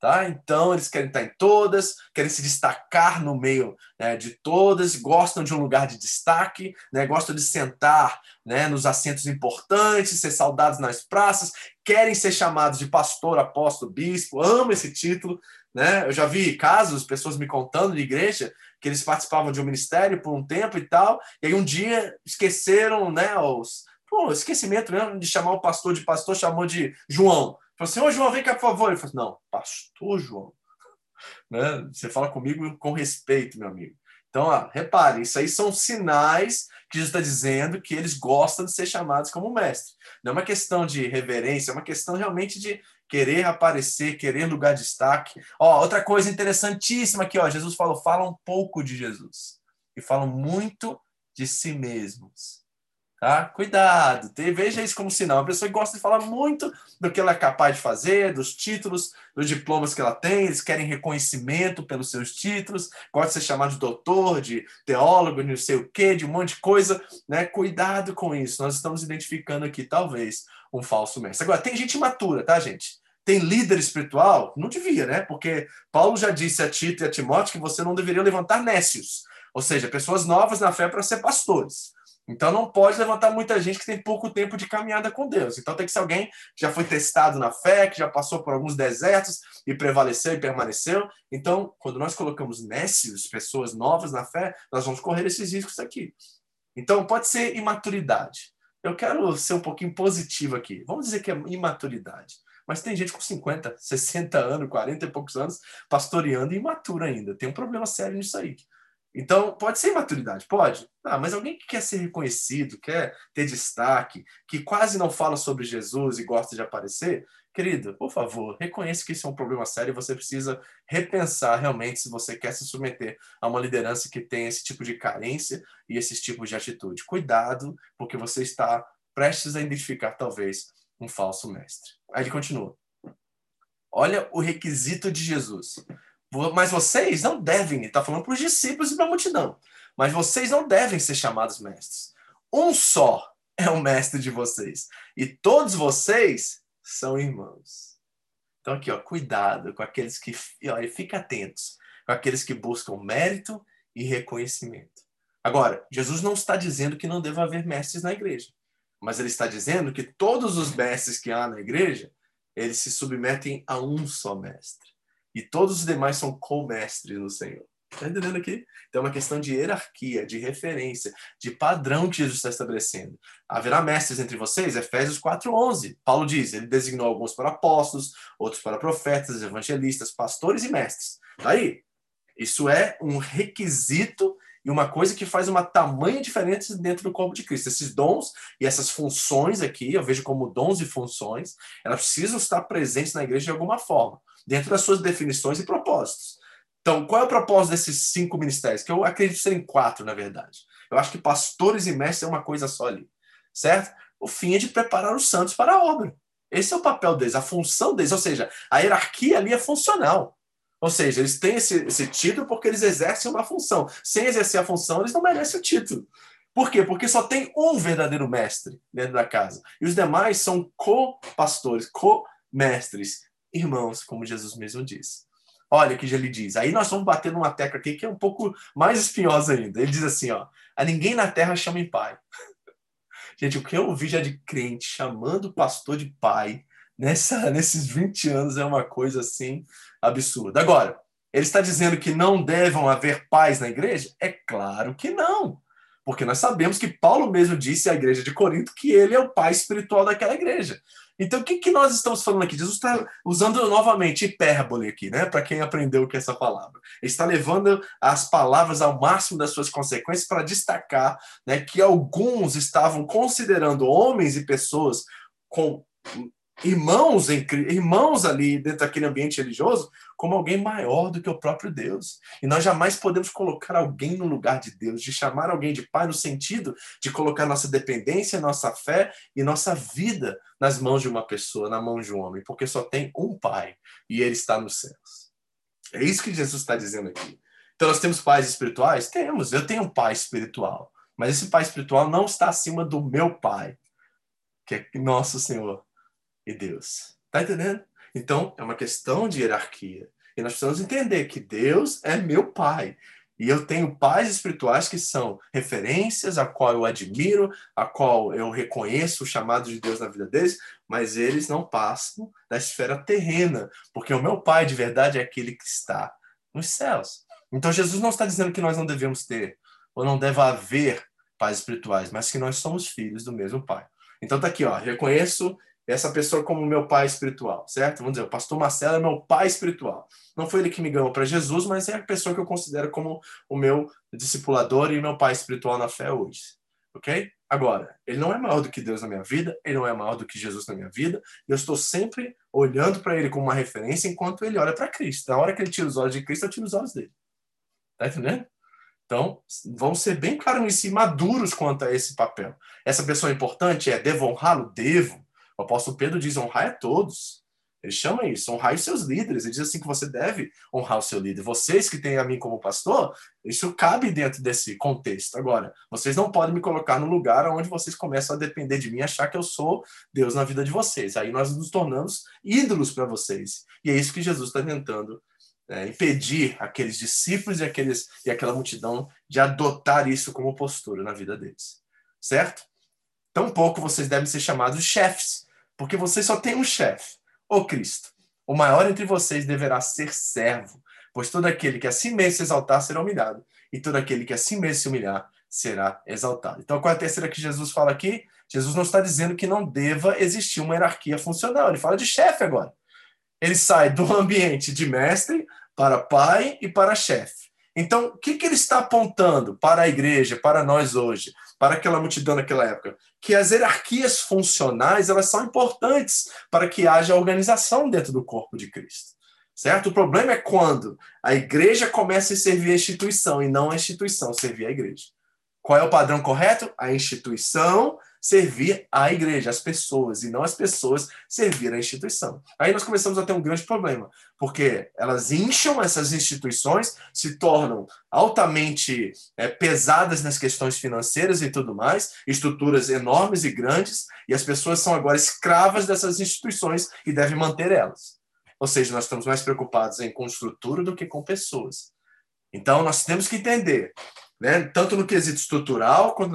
Tá? Então, eles querem estar em todas, querem se destacar no meio né, de todas, gostam de um lugar de destaque, né, gostam de sentar né, nos assentos importantes, ser saudados nas praças, querem ser chamados de pastor, apóstolo, bispo, amam esse título. Né? Eu já vi casos, pessoas me contando de igreja, que eles participavam de um ministério por um tempo e tal, e aí um dia esqueceram né, os, pô, esquecimento mesmo de chamar o pastor de pastor, chamou de João. Falou assim, ô João, vem cá, por favor. Ele falou assim, não, pastor João. Né? Você fala comigo com respeito, meu amigo. Então, ó, repare, isso aí são sinais que Jesus está dizendo que eles gostam de ser chamados como mestre. Não é uma questão de reverência, é uma questão realmente de querer aparecer, querer lugar de destaque. Ó, outra coisa interessantíssima aqui, ó, Jesus falou, fala um pouco de Jesus e falam muito de si mesmos. Tá? Cuidado, veja isso como sinal. Uma pessoa gosta de falar muito do que ela é capaz de fazer, dos títulos, dos diplomas que ela tem, eles querem reconhecimento pelos seus títulos, gosta de ser chamado de doutor, de teólogo, de não sei o quê, de um monte de coisa. Né? Cuidado com isso. Nós estamos identificando aqui, talvez, um falso mestre. Agora, tem gente imatura, tá, gente? Tem líder espiritual? Não devia, né? Porque Paulo já disse a Tito e a Timóteo que você não deveria levantar nécios, ou seja, pessoas novas na fé para ser pastores. Então não pode levantar muita gente que tem pouco tempo de caminhada com Deus. Então tem que ser alguém que já foi testado na fé, que já passou por alguns desertos e prevaleceu e permaneceu. Então, quando nós colocamos nécios, pessoas novas na fé, nós vamos correr esses riscos aqui. Então pode ser imaturidade. Eu quero ser um pouquinho positivo aqui. Vamos dizer que é imaturidade. Mas tem gente com 50, 60 anos, 40 e poucos anos, pastoreando e imatura ainda. Tem um problema sério nisso aí. Então, pode ser imaturidade, pode. Ah, mas alguém que quer ser reconhecido, quer ter destaque, que quase não fala sobre Jesus e gosta de aparecer, querido, por favor, reconheça que isso é um problema sério e você precisa repensar realmente se você quer se submeter a uma liderança que tem esse tipo de carência e esses tipos de atitude. Cuidado, porque você está prestes a identificar, talvez, um falso mestre. Aí ele continua. Olha o requisito de Jesus. Mas vocês não devem, está falando para os discípulos e para a multidão, mas vocês não devem ser chamados mestres. Um só é o mestre de vocês, e todos vocês são irmãos. Então, aqui, ó, cuidado com aqueles que. Olha, fica atentos com aqueles que buscam mérito e reconhecimento. Agora, Jesus não está dizendo que não deva haver mestres na igreja, mas ele está dizendo que todos os mestres que há na igreja, eles se submetem a um só mestre e todos os demais são co-mestres no Senhor. Está entendendo aqui? Então é uma questão de hierarquia, de referência, de padrão que Jesus está estabelecendo. Haverá mestres entre vocês? Efésios 4,11. Paulo diz: ele designou alguns para apóstolos, outros para profetas, evangelistas, pastores e mestres. Daí, isso é um requisito e uma coisa que faz uma tamanha diferença dentro do corpo de Cristo. Esses dons e essas funções aqui, eu vejo como dons e funções, elas precisam estar presentes na igreja de alguma forma dentro das suas definições e propósitos. Então, qual é o propósito desses cinco ministérios? Que eu acredito serem quatro, na verdade. Eu acho que pastores e mestres é uma coisa só ali, certo? O fim é de preparar os santos para a obra. Esse é o papel deles, a função deles, ou seja, a hierarquia ali é funcional. Ou seja, eles têm esse, esse título porque eles exercem uma função. Sem exercer a função, eles não merecem o título. Por quê? Porque só tem um verdadeiro mestre dentro da casa. E os demais são co-pastores, co-mestres irmãos, como Jesus mesmo disse. Olha o que ele diz. Aí nós vamos bater numa tecla aqui que é um pouco mais espinhosa ainda. Ele diz assim, ó, a ninguém na terra chame pai. Gente, o que eu ouvi já de crente chamando o pastor de pai nessa, nesses 20 anos é uma coisa assim absurda. Agora, ele está dizendo que não devam haver pais na igreja? É claro que não. Porque nós sabemos que Paulo mesmo disse à igreja de Corinto que ele é o pai espiritual daquela igreja. Então, o que, que nós estamos falando aqui? Jesus está usando novamente hipérbole aqui, né? Para quem aprendeu que é essa palavra. Ele está levando as palavras ao máximo das suas consequências para destacar né, que alguns estavam considerando homens e pessoas com irmãos, irmãos ali dentro daquele ambiente religioso como alguém maior do que o próprio Deus. E nós jamais podemos colocar alguém no lugar de Deus, de chamar alguém de pai no sentido de colocar nossa dependência, nossa fé e nossa vida nas mãos de uma pessoa, na mão de um homem, porque só tem um pai e ele está nos céus. É isso que Jesus está dizendo aqui. Então nós temos pais espirituais? Temos. Eu tenho um pai espiritual, mas esse pai espiritual não está acima do meu pai, que é nosso Senhor e Deus. Tá entendendo? Então, é uma questão de hierarquia. E nós precisamos entender que Deus é meu pai. E eu tenho pais espirituais que são referências, a qual eu admiro, a qual eu reconheço o chamado de Deus na vida deles, mas eles não passam da esfera terrena, porque o meu pai de verdade é aquele que está nos céus. Então Jesus não está dizendo que nós não devemos ter, ou não deve haver pais espirituais, mas que nós somos filhos do mesmo pai. Então tá aqui, ó, reconheço essa pessoa como meu pai espiritual, certo? Vamos dizer, o pastor Marcelo é meu pai espiritual. Não foi ele que me ganhou para Jesus, mas é a pessoa que eu considero como o meu discipulador e meu pai espiritual na fé hoje. Ok? Agora, ele não é maior do que Deus na minha vida, ele não é maior do que Jesus na minha vida, eu estou sempre olhando para ele como uma referência enquanto ele olha para Cristo. Na hora que ele tira os olhos de Cristo, eu tiro os olhos dele. Tá entendendo? Então, vamos ser bem claros e maduros quanto a esse papel. Essa pessoa é importante é, devo honrá-lo? Devo. O apóstolo Pedro diz honrar a todos. Ele chama isso, honrar os seus líderes. Ele diz assim que você deve honrar o seu líder. Vocês que têm a mim como pastor, isso cabe dentro desse contexto. Agora, vocês não podem me colocar no lugar onde vocês começam a depender de mim, achar que eu sou Deus na vida de vocês. Aí nós nos tornamos ídolos para vocês. E é isso que Jesus está tentando é, impedir aqueles discípulos e, aqueles, e aquela multidão de adotar isso como postura na vida deles. Certo? Tampouco vocês devem ser chamados chefes, porque vocês só têm um chefe o Cristo. O maior entre vocês deverá ser servo, pois todo aquele que a si mesmo se exaltar será humilhado, e todo aquele que a si mesmo se humilhar será exaltado. Então, qual é a terceira que Jesus fala aqui? Jesus não está dizendo que não deva existir uma hierarquia funcional, ele fala de chefe agora. Ele sai do ambiente de mestre para pai e para chefe. Então, o que, que ele está apontando para a igreja, para nós hoje, para aquela multidão naquela época? Que as hierarquias funcionais elas são importantes para que haja organização dentro do corpo de Cristo. Certo? O problema é quando a igreja começa a servir a instituição e não a instituição servir a igreja. Qual é o padrão correto? A instituição servir a igreja, as pessoas, e não as pessoas servir a instituição. Aí nós começamos a ter um grande problema, porque elas incham essas instituições, se tornam altamente é, pesadas nas questões financeiras e tudo mais, estruturas enormes e grandes, e as pessoas são agora escravas dessas instituições e devem manter elas. Ou seja, nós estamos mais preocupados em com estrutura do que com pessoas. Então, nós temos que entender né? tanto no quesito estrutural quanto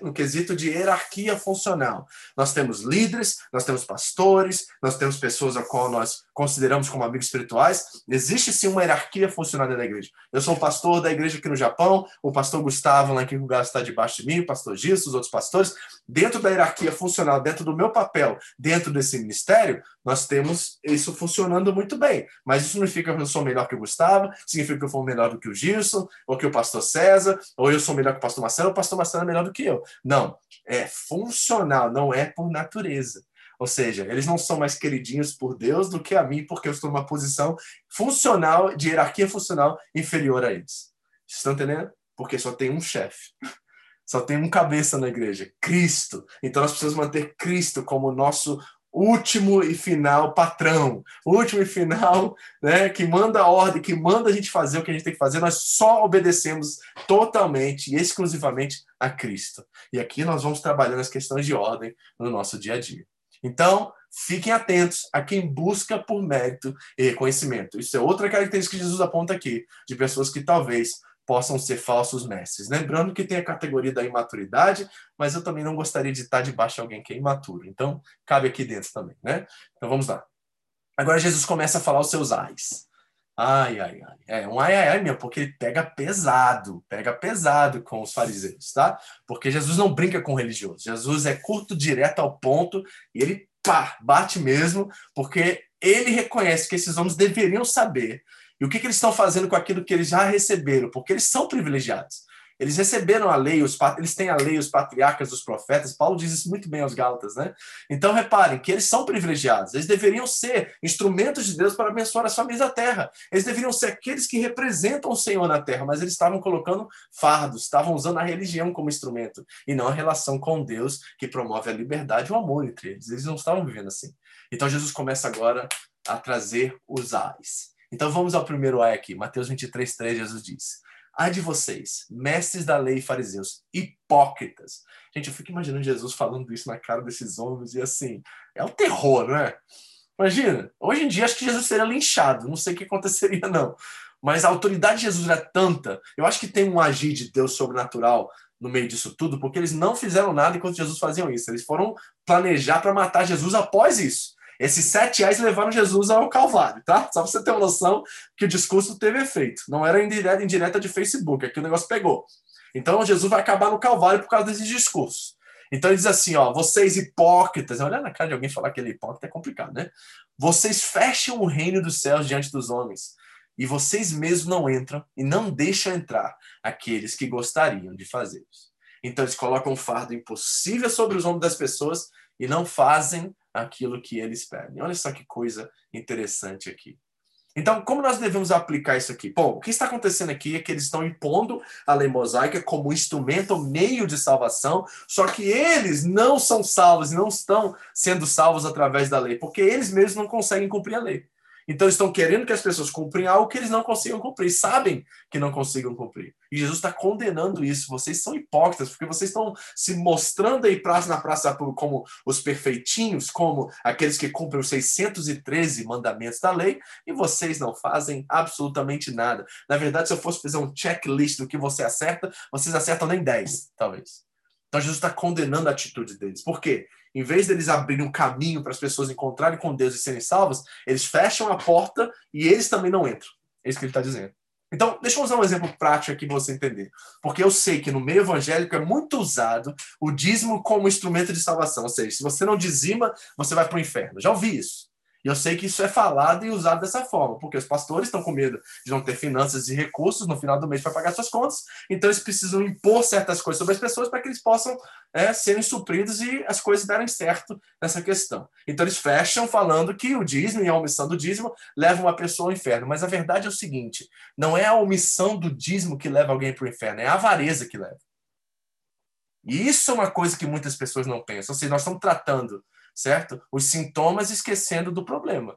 no quesito de hierarquia funcional. Nós temos líderes, nós temos pastores, nós temos pessoas a qual nós consideramos como amigos espirituais. Existe sim uma hierarquia funcional da igreja. Eu sou o pastor da igreja aqui no Japão, o pastor Gustavo lá em Kikugawa está debaixo de mim, o pastor Gisso, os outros pastores. Dentro da hierarquia funcional, dentro do meu papel, dentro desse ministério, nós temos isso funcionando muito bem. Mas isso significa que eu sou melhor que o Gustavo, significa que eu sou melhor do que o Gilson, ou que o pastor César, ou eu sou melhor que o pastor Marcelo, ou o pastor Marcelo é melhor do que eu. Não. É funcional, não é por natureza. Ou seja, eles não são mais queridinhos por Deus do que a mim, porque eu estou numa posição funcional, de hierarquia funcional inferior a eles. Estão entendendo? Porque só tem um chefe. Só tem um cabeça na igreja, Cristo. Então nós precisamos manter Cristo como nosso último e final patrão, último e final, né, que manda a ordem, que manda a gente fazer o que a gente tem que fazer, nós só obedecemos totalmente e exclusivamente a Cristo. E aqui nós vamos trabalhando as questões de ordem no nosso dia a dia. Então, fiquem atentos a quem busca por mérito e reconhecimento. Isso é outra característica que Jesus aponta aqui, de pessoas que talvez possam ser falsos mestres. Lembrando que tem a categoria da imaturidade, mas eu também não gostaria de estar debaixo de alguém que é imaturo. Então, cabe aqui dentro também, né? Então, vamos lá. Agora, Jesus começa a falar os seus ais. Ai, ai, ai. É um ai, ai, ai mesmo, porque ele pega pesado, pega pesado com os fariseus, tá? Porque Jesus não brinca com religiosos. Jesus é curto, direto ao ponto, e ele, pá, bate mesmo, porque ele reconhece que esses homens deveriam saber e o que, que eles estão fazendo com aquilo que eles já receberam? Porque eles são privilegiados. Eles receberam a lei, os, eles têm a lei, os patriarcas dos profetas. Paulo diz isso muito bem aos Gálatas, né? Então reparem que eles são privilegiados. Eles deveriam ser instrumentos de Deus para abençoar as famílias da terra. Eles deveriam ser aqueles que representam o Senhor na terra, mas eles estavam colocando fardos, estavam usando a religião como instrumento e não a relação com Deus que promove a liberdade e o amor entre eles. Eles não estavam vivendo assim. Então Jesus começa agora a trazer os ais. Então vamos ao primeiro ai aqui. Mateus 23, 3, Jesus diz: Ai de vocês, mestres da lei e fariseus, hipócritas. Gente, eu fico imaginando Jesus falando isso na cara desses homens e assim, é um terror, não é? Imagina, hoje em dia acho que Jesus seria linchado, não sei o que aconteceria não. Mas a autoridade de Jesus era tanta, eu acho que tem um agir de Deus sobrenatural no meio disso tudo, porque eles não fizeram nada enquanto Jesus faziam isso. Eles foram planejar para matar Jesus após isso. Esses sete reais levaram Jesus ao Calvário, tá? Só pra você ter uma noção que o discurso teve efeito. Não era indireta, indireta de Facebook, aqui o negócio pegou. Então Jesus vai acabar no Calvário por causa desses discursos. Então ele diz assim, ó, vocês hipócritas, olhar na cara de alguém falar que ele é hipócrita é complicado, né? Vocês fecham o reino dos céus diante dos homens, e vocês mesmos não entram e não deixam entrar aqueles que gostariam de fazê-los. Então eles colocam um fardo impossível sobre os ombros das pessoas e não fazem aquilo que eles pedem. Olha só que coisa interessante aqui. Então, como nós devemos aplicar isso aqui? Bom, o que está acontecendo aqui é que eles estão impondo a lei mosaica como instrumento, meio de salvação, só que eles não são salvos, não estão sendo salvos através da lei, porque eles mesmos não conseguem cumprir a lei. Então, estão querendo que as pessoas cumprem algo que eles não consigam cumprir, sabem que não consigam cumprir. E Jesus está condenando isso. Vocês são hipócritas, porque vocês estão se mostrando aí praça na praça como os perfeitinhos, como aqueles que cumprem os 613 mandamentos da lei, e vocês não fazem absolutamente nada. Na verdade, se eu fosse fazer um checklist do que você acerta, vocês acertam nem 10, talvez. Então, Jesus está condenando a atitude deles. Por quê? Em vez deles abrirem um caminho para as pessoas encontrarem com Deus e serem salvas, eles fecham a porta e eles também não entram. É isso que ele está dizendo. Então, deixa eu usar um exemplo prático aqui para você entender. Porque eu sei que no meio evangélico é muito usado o dízimo como instrumento de salvação. Ou seja, se você não dizima, você vai para o inferno. Já ouvi isso. E eu sei que isso é falado e usado dessa forma, porque os pastores estão com medo de não ter finanças e recursos no final do mês para pagar suas contas, então eles precisam impor certas coisas sobre as pessoas para que eles possam é, serem supridos e as coisas darem certo nessa questão. Então eles fecham falando que o dízimo e a omissão do dízimo levam uma pessoa ao inferno, mas a verdade é o seguinte: não é a omissão do dízimo que leva alguém para o inferno, é a avareza que leva. E isso é uma coisa que muitas pessoas não pensam. Ou seja, nós estamos tratando certo? Os sintomas esquecendo do problema.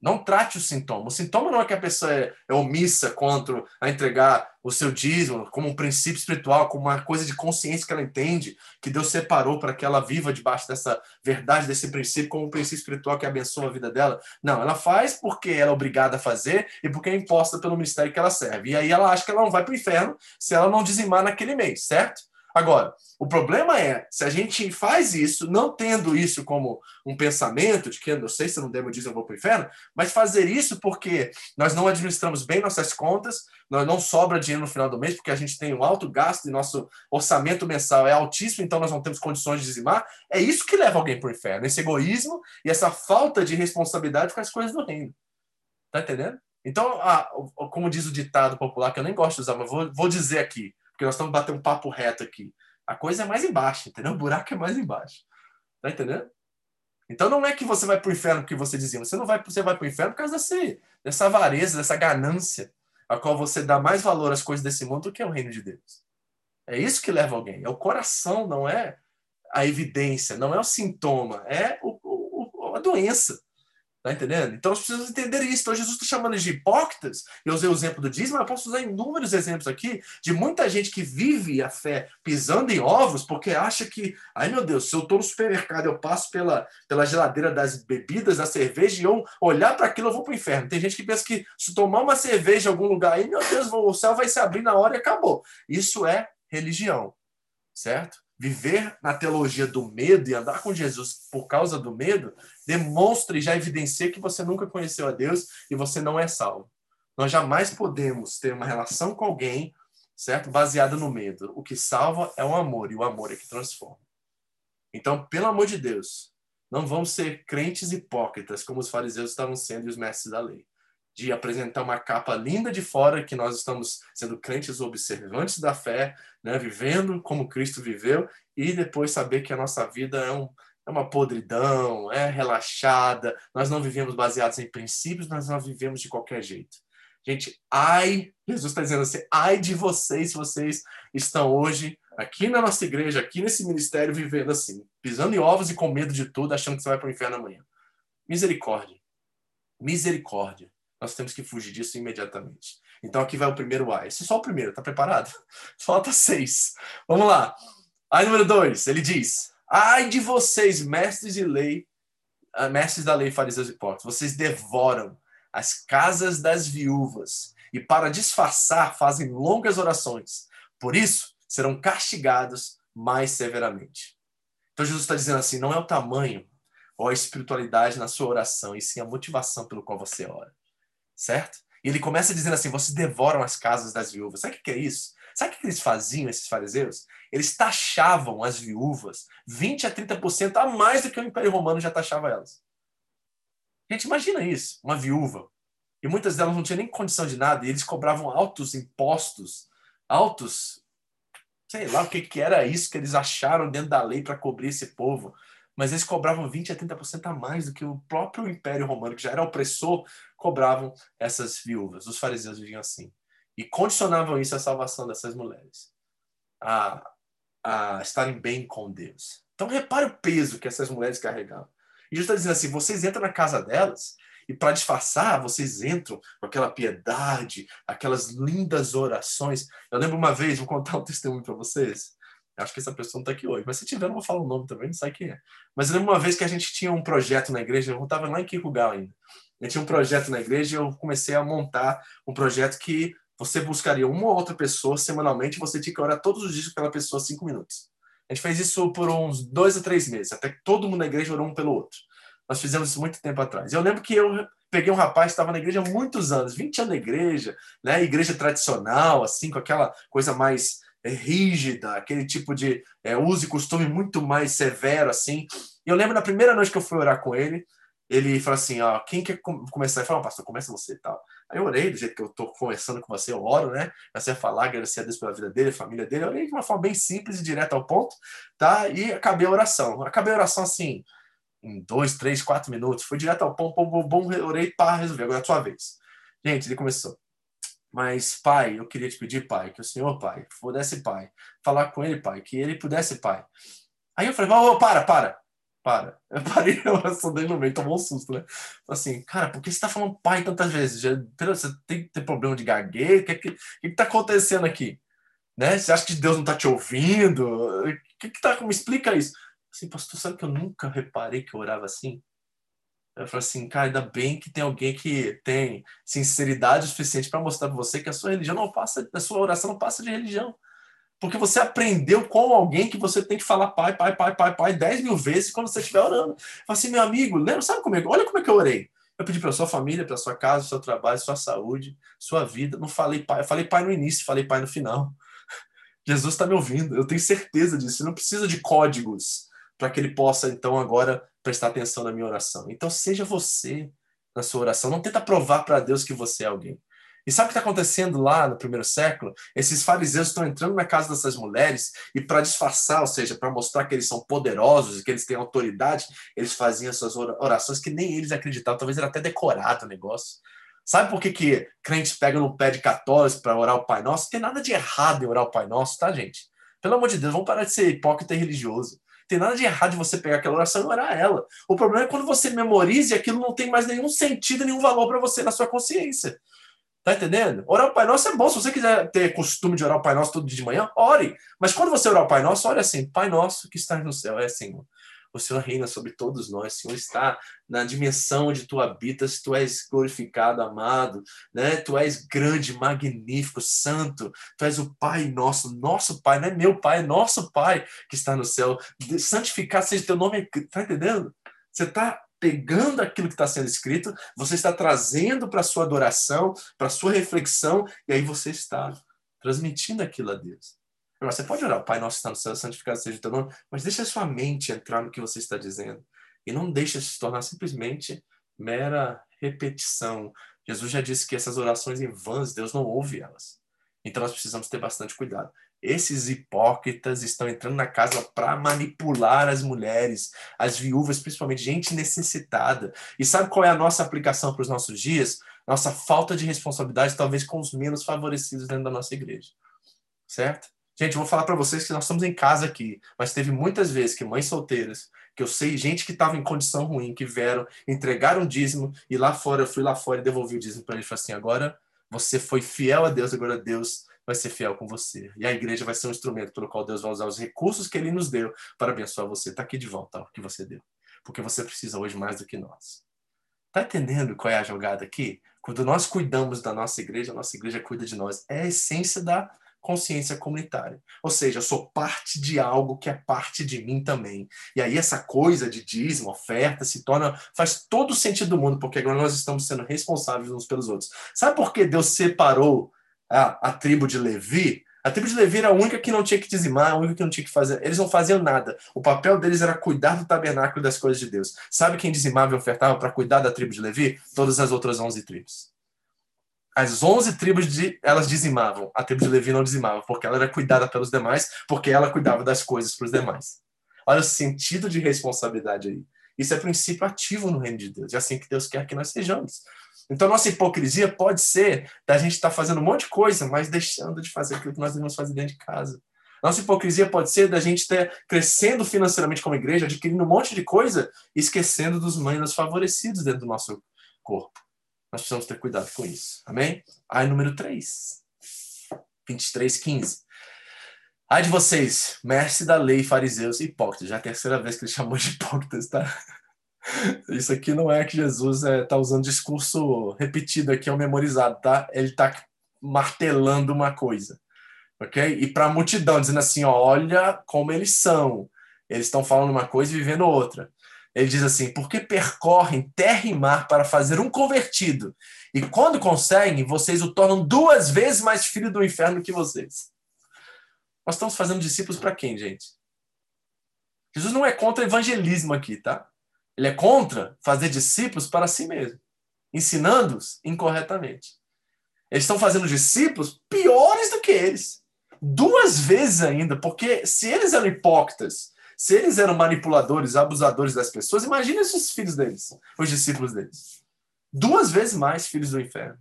Não trate o sintoma. O sintoma não é que a pessoa é, é omissa contra a entregar o seu dízimo como um princípio espiritual, como uma coisa de consciência que ela entende, que Deus separou para que ela viva debaixo dessa verdade, desse princípio, como um princípio espiritual que abençoa a vida dela. Não, ela faz porque ela é obrigada a fazer e porque é imposta pelo ministério que ela serve. E aí ela acha que ela não vai para o inferno se ela não dizimar naquele mês, certo? Agora, o problema é, se a gente faz isso, não tendo isso como um pensamento de que eu sei se eu não devo dizer eu vou para o inferno, mas fazer isso porque nós não administramos bem nossas contas, nós não sobra dinheiro no final do mês, porque a gente tem um alto gasto e nosso orçamento mensal é altíssimo, então nós não temos condições de dizimar, é isso que leva alguém para o inferno, esse egoísmo e essa falta de responsabilidade com as coisas do reino. Tá entendendo? Então, ah, como diz o ditado popular, que eu nem gosto de usar, mas vou, vou dizer aqui, porque nós estamos batendo um papo reto aqui. A coisa é mais embaixo, entendeu? O buraco é mais embaixo. Tá entendendo? Então não é que você vai para o inferno porque você dizia, você não vai, você vai para o inferno por causa dessa, dessa avareza, dessa ganância, a qual você dá mais valor às coisas desse mundo do que ao reino de Deus. É isso que leva alguém. É o coração, não é a evidência, não é o sintoma, é o, o, a doença. Tá entendendo? Então precisamos entender isso. Então Jesus está chamando de hipócritas. Eu usei o exemplo do dízimo, mas eu posso usar inúmeros exemplos aqui de muita gente que vive a fé pisando em ovos porque acha que, ai meu Deus, se eu estou no supermercado, eu passo pela, pela geladeira das bebidas, da cerveja e eu olhar para aquilo, eu vou para o inferno. Tem gente que pensa que se tomar uma cerveja em algum lugar aí, meu Deus, o céu vai se abrir na hora e acabou. Isso é religião, certo? viver na teologia do medo e andar com Jesus por causa do medo, demonstra e já evidencia que você nunca conheceu a Deus e você não é salvo. Nós jamais podemos ter uma relação com alguém, certo? Baseada no medo. O que salva é o amor e o amor é que transforma. Então, pelo amor de Deus, não vamos ser crentes hipócritas como os fariseus estavam sendo e os mestres da lei de apresentar uma capa linda de fora que nós estamos sendo crentes observantes da fé, né, vivendo como Cristo viveu, e depois saber que a nossa vida é, um, é uma podridão, é relaxada, nós não vivemos baseados em princípios, nós não vivemos de qualquer jeito. Gente, ai, Jesus está dizendo assim, ai de vocês vocês estão hoje aqui na nossa igreja, aqui nesse ministério, vivendo assim, pisando em ovos e com medo de tudo, achando que você vai para o inferno amanhã. Misericórdia. Misericórdia. Nós temos que fugir disso imediatamente. Então aqui vai o primeiro A. Esse é só o primeiro, tá preparado? Falta seis. Vamos lá. Ai número dois, ele diz: Ai de vocês, mestres de lei, ah, mestres da lei, fariseus e hipócritas, vocês devoram as casas das viúvas e para disfarçar fazem longas orações. Por isso serão castigados mais severamente. Então Jesus está dizendo assim: não é o tamanho ou a espiritualidade na sua oração, e sim a motivação pelo qual você ora certo? E ele começa dizendo assim: vocês devoram as casas das viúvas. Sabe o que é isso? Sabe o que eles faziam, esses fariseus? Eles taxavam as viúvas 20 a 30% a mais do que o Império Romano já taxava elas. Gente, imagina isso, uma viúva. E muitas delas não tinham nem condição de nada, e eles cobravam altos impostos, altos, sei lá o que, que era isso que eles acharam dentro da lei para cobrir esse povo. Mas eles cobravam 20 a 30% a mais do que o próprio Império Romano, que já era opressor, cobravam essas viúvas. Os fariseus viviam assim. E condicionavam isso à salvação dessas mulheres, a, a estarem bem com Deus. Então, repare o peso que essas mulheres carregavam. E Jesus está dizendo assim: vocês entram na casa delas e para disfarçar, vocês entram com aquela piedade, aquelas lindas orações. Eu lembro uma vez, vou contar um testemunho para vocês. Acho que essa pessoa não está aqui hoje, mas se tiver, eu vou falar o nome também, não sei quem é. Mas eu lembro uma vez que a gente tinha um projeto na igreja, eu estava lá em Kikugal ainda. Eu tinha um projeto na igreja e eu comecei a montar um projeto que você buscaria uma ou outra pessoa semanalmente você tinha que orar todos os dias aquela pessoa cinco minutos. A gente fez isso por uns dois a três meses, até que todo mundo na igreja orou um pelo outro. Nós fizemos isso muito tempo atrás. Eu lembro que eu peguei um rapaz que estava na igreja há muitos anos, 20 anos na igreja, né? igreja tradicional, assim, com aquela coisa mais é, rígida, aquele tipo de é, uso e costume muito mais severo, assim. E eu lembro na primeira noite que eu fui orar com ele, ele falou assim, ó, quem quer começar? Ele falou, pastor, começa você e tal. Aí eu orei do jeito que eu tô conversando com você, eu oro, né? A falar, agradecer a Deus pela vida dele, família dele. Eu orei de uma forma bem simples e direta ao ponto, tá? E acabei a oração. Acabei a oração assim, em dois, três, quatro minutos. Foi direto ao ponto, bom, bom, bom orei, pá, resolvi. Agora é a sua vez. Gente, ele começou. Mas, pai, eu queria te pedir, pai, que o senhor, pai, pudesse, pai, falar com ele, pai, que ele pudesse, pai. Aí eu falei, oh, para, para, para. Eu parei a oração dele no meio, tomou um susto, né? Assim, cara, por que você tá falando pai tantas vezes? Já, você tem que ter problema de gagueira? O que, que, que, que tá acontecendo aqui? Né? Você acha que Deus não tá te ouvindo? O que que tá... Me explica isso. Assim, pastor, sabe que eu nunca reparei que eu orava assim? Eu falei assim, cara, ainda bem que tem alguém que tem sinceridade suficiente para mostrar para você que a sua religião não passa, a sua oração não passa de religião. Porque você aprendeu com alguém que você tem que falar pai, pai, pai, pai, pai, dez mil vezes quando você estiver orando. Fala assim, meu amigo, lembra, sabe como é? Olha como é que eu orei. Eu pedi para sua família, para sua casa, seu trabalho, sua saúde, sua vida. Não falei pai, eu falei pai no início, falei pai no final. Jesus está me ouvindo, eu tenho certeza disso. Não precisa de códigos para que ele possa, então, agora prestar atenção na minha oração. Então, seja você na sua oração. Não tenta provar para Deus que você é alguém. E sabe o que está acontecendo lá no primeiro século? Esses fariseus estão entrando na casa dessas mulheres e, para disfarçar, ou seja, para mostrar que eles são poderosos e que eles têm autoridade, eles faziam essas orações que nem eles acreditavam. Talvez era até decorado o negócio. Sabe por que, que crentes pegam no pé de católicos para orar o Pai Nosso? Não tem nada de errado em orar o Pai Nosso, tá, gente? Pelo amor de Deus, vamos parar de ser hipócrita e religioso tem nada de errado de você pegar aquela oração e orar ela. O problema é quando você memoriza e aquilo não tem mais nenhum sentido, nenhum valor para você na sua consciência. Tá entendendo? Orar o Pai Nosso é bom. Se você quiser ter costume de orar o Pai Nosso todo dia de manhã, ore. Mas quando você orar o Pai Nosso, ore assim: Pai Nosso que estás no céu. É assim, o Senhor reina sobre todos nós, o Senhor está na dimensão onde tu habitas, tu és glorificado, amado, né? Tu és grande, magnífico, santo, tu és o Pai nosso, nosso Pai, não é meu Pai, é nosso Pai que está no céu. Santificado seja teu nome, tá entendendo? Você está pegando aquilo que está sendo escrito, você está trazendo para a sua adoração, para a sua reflexão, e aí você está transmitindo aquilo a Deus. Você pode orar, Pai nosso está no céu, santificado seja o teu nome, mas deixa a sua mente entrar no que você está dizendo. E não deixa se tornar simplesmente mera repetição. Jesus já disse que essas orações em vãs, Deus não ouve elas. Então nós precisamos ter bastante cuidado. Esses hipócritas estão entrando na casa para manipular as mulheres, as viúvas, principalmente gente necessitada. E sabe qual é a nossa aplicação para os nossos dias? Nossa falta de responsabilidade, talvez com os menos favorecidos dentro da nossa igreja. Certo? Gente, eu vou falar para vocês que nós estamos em casa aqui, mas teve muitas vezes que mães solteiras, que eu sei, gente que estava em condição ruim, que vieram, entregaram dízimo e lá fora, eu fui lá fora e devolvi o dízimo para ele e falei assim: agora você foi fiel a Deus, agora Deus vai ser fiel com você. E a igreja vai ser um instrumento pelo qual Deus vai usar os recursos que ele nos deu para abençoar você. Está aqui de volta o que você deu. Porque você precisa hoje mais do que nós. Está entendendo qual é a jogada aqui? Quando nós cuidamos da nossa igreja, a nossa igreja cuida de nós. É a essência da consciência comunitária. Ou seja, eu sou parte de algo que é parte de mim também. E aí essa coisa de dízimo, oferta, se torna faz todo o sentido do mundo, porque agora nós estamos sendo responsáveis uns pelos outros. Sabe por que Deus separou a, a tribo de Levi? A tribo de Levi era a única que não tinha que dizimar, a única que não tinha que fazer. Eles não faziam nada. O papel deles era cuidar do tabernáculo das coisas de Deus. Sabe quem dizimava e ofertava para cuidar da tribo de Levi? Todas as outras 11 tribos. As 11 tribos, de, elas dizimavam. A tribo de Levi não dizimava, porque ela era cuidada pelos demais, porque ela cuidava das coisas para os demais. Olha o sentido de responsabilidade aí. Isso é princípio ativo no reino de Deus. É assim que Deus quer que nós sejamos. Então, nossa hipocrisia pode ser da gente estar tá fazendo um monte de coisa, mas deixando de fazer aquilo que nós devemos fazer dentro de casa. Nossa hipocrisia pode ser da gente estar crescendo financeiramente como igreja, adquirindo um monte de coisa esquecendo dos menos favorecidos dentro do nosso corpo. Nós precisamos ter cuidado com isso. Amém? Aí, número 3. 23, 15. Ai de vocês, mestre da lei, fariseus e hipócritas. Já é a terceira vez que ele chamou de hipócritas, tá? Isso aqui não é que Jesus está é, tá usando discurso repetido aqui, é um memorizado, tá? Ele está martelando uma coisa, ok? E para a multidão, dizendo assim: olha como eles são. Eles estão falando uma coisa e vivendo outra. Ele diz assim: porque percorrem terra e mar para fazer um convertido, e quando conseguem, vocês o tornam duas vezes mais filho do inferno que vocês. Nós estamos fazendo discípulos para quem, gente? Jesus não é contra evangelismo aqui, tá? Ele é contra fazer discípulos para si mesmo, ensinando-os incorretamente. Eles estão fazendo discípulos piores do que eles. Duas vezes ainda, porque se eles eram hipócritas, se eles eram manipuladores, abusadores das pessoas, imagine os filhos deles, os discípulos deles. Duas vezes mais filhos do inferno.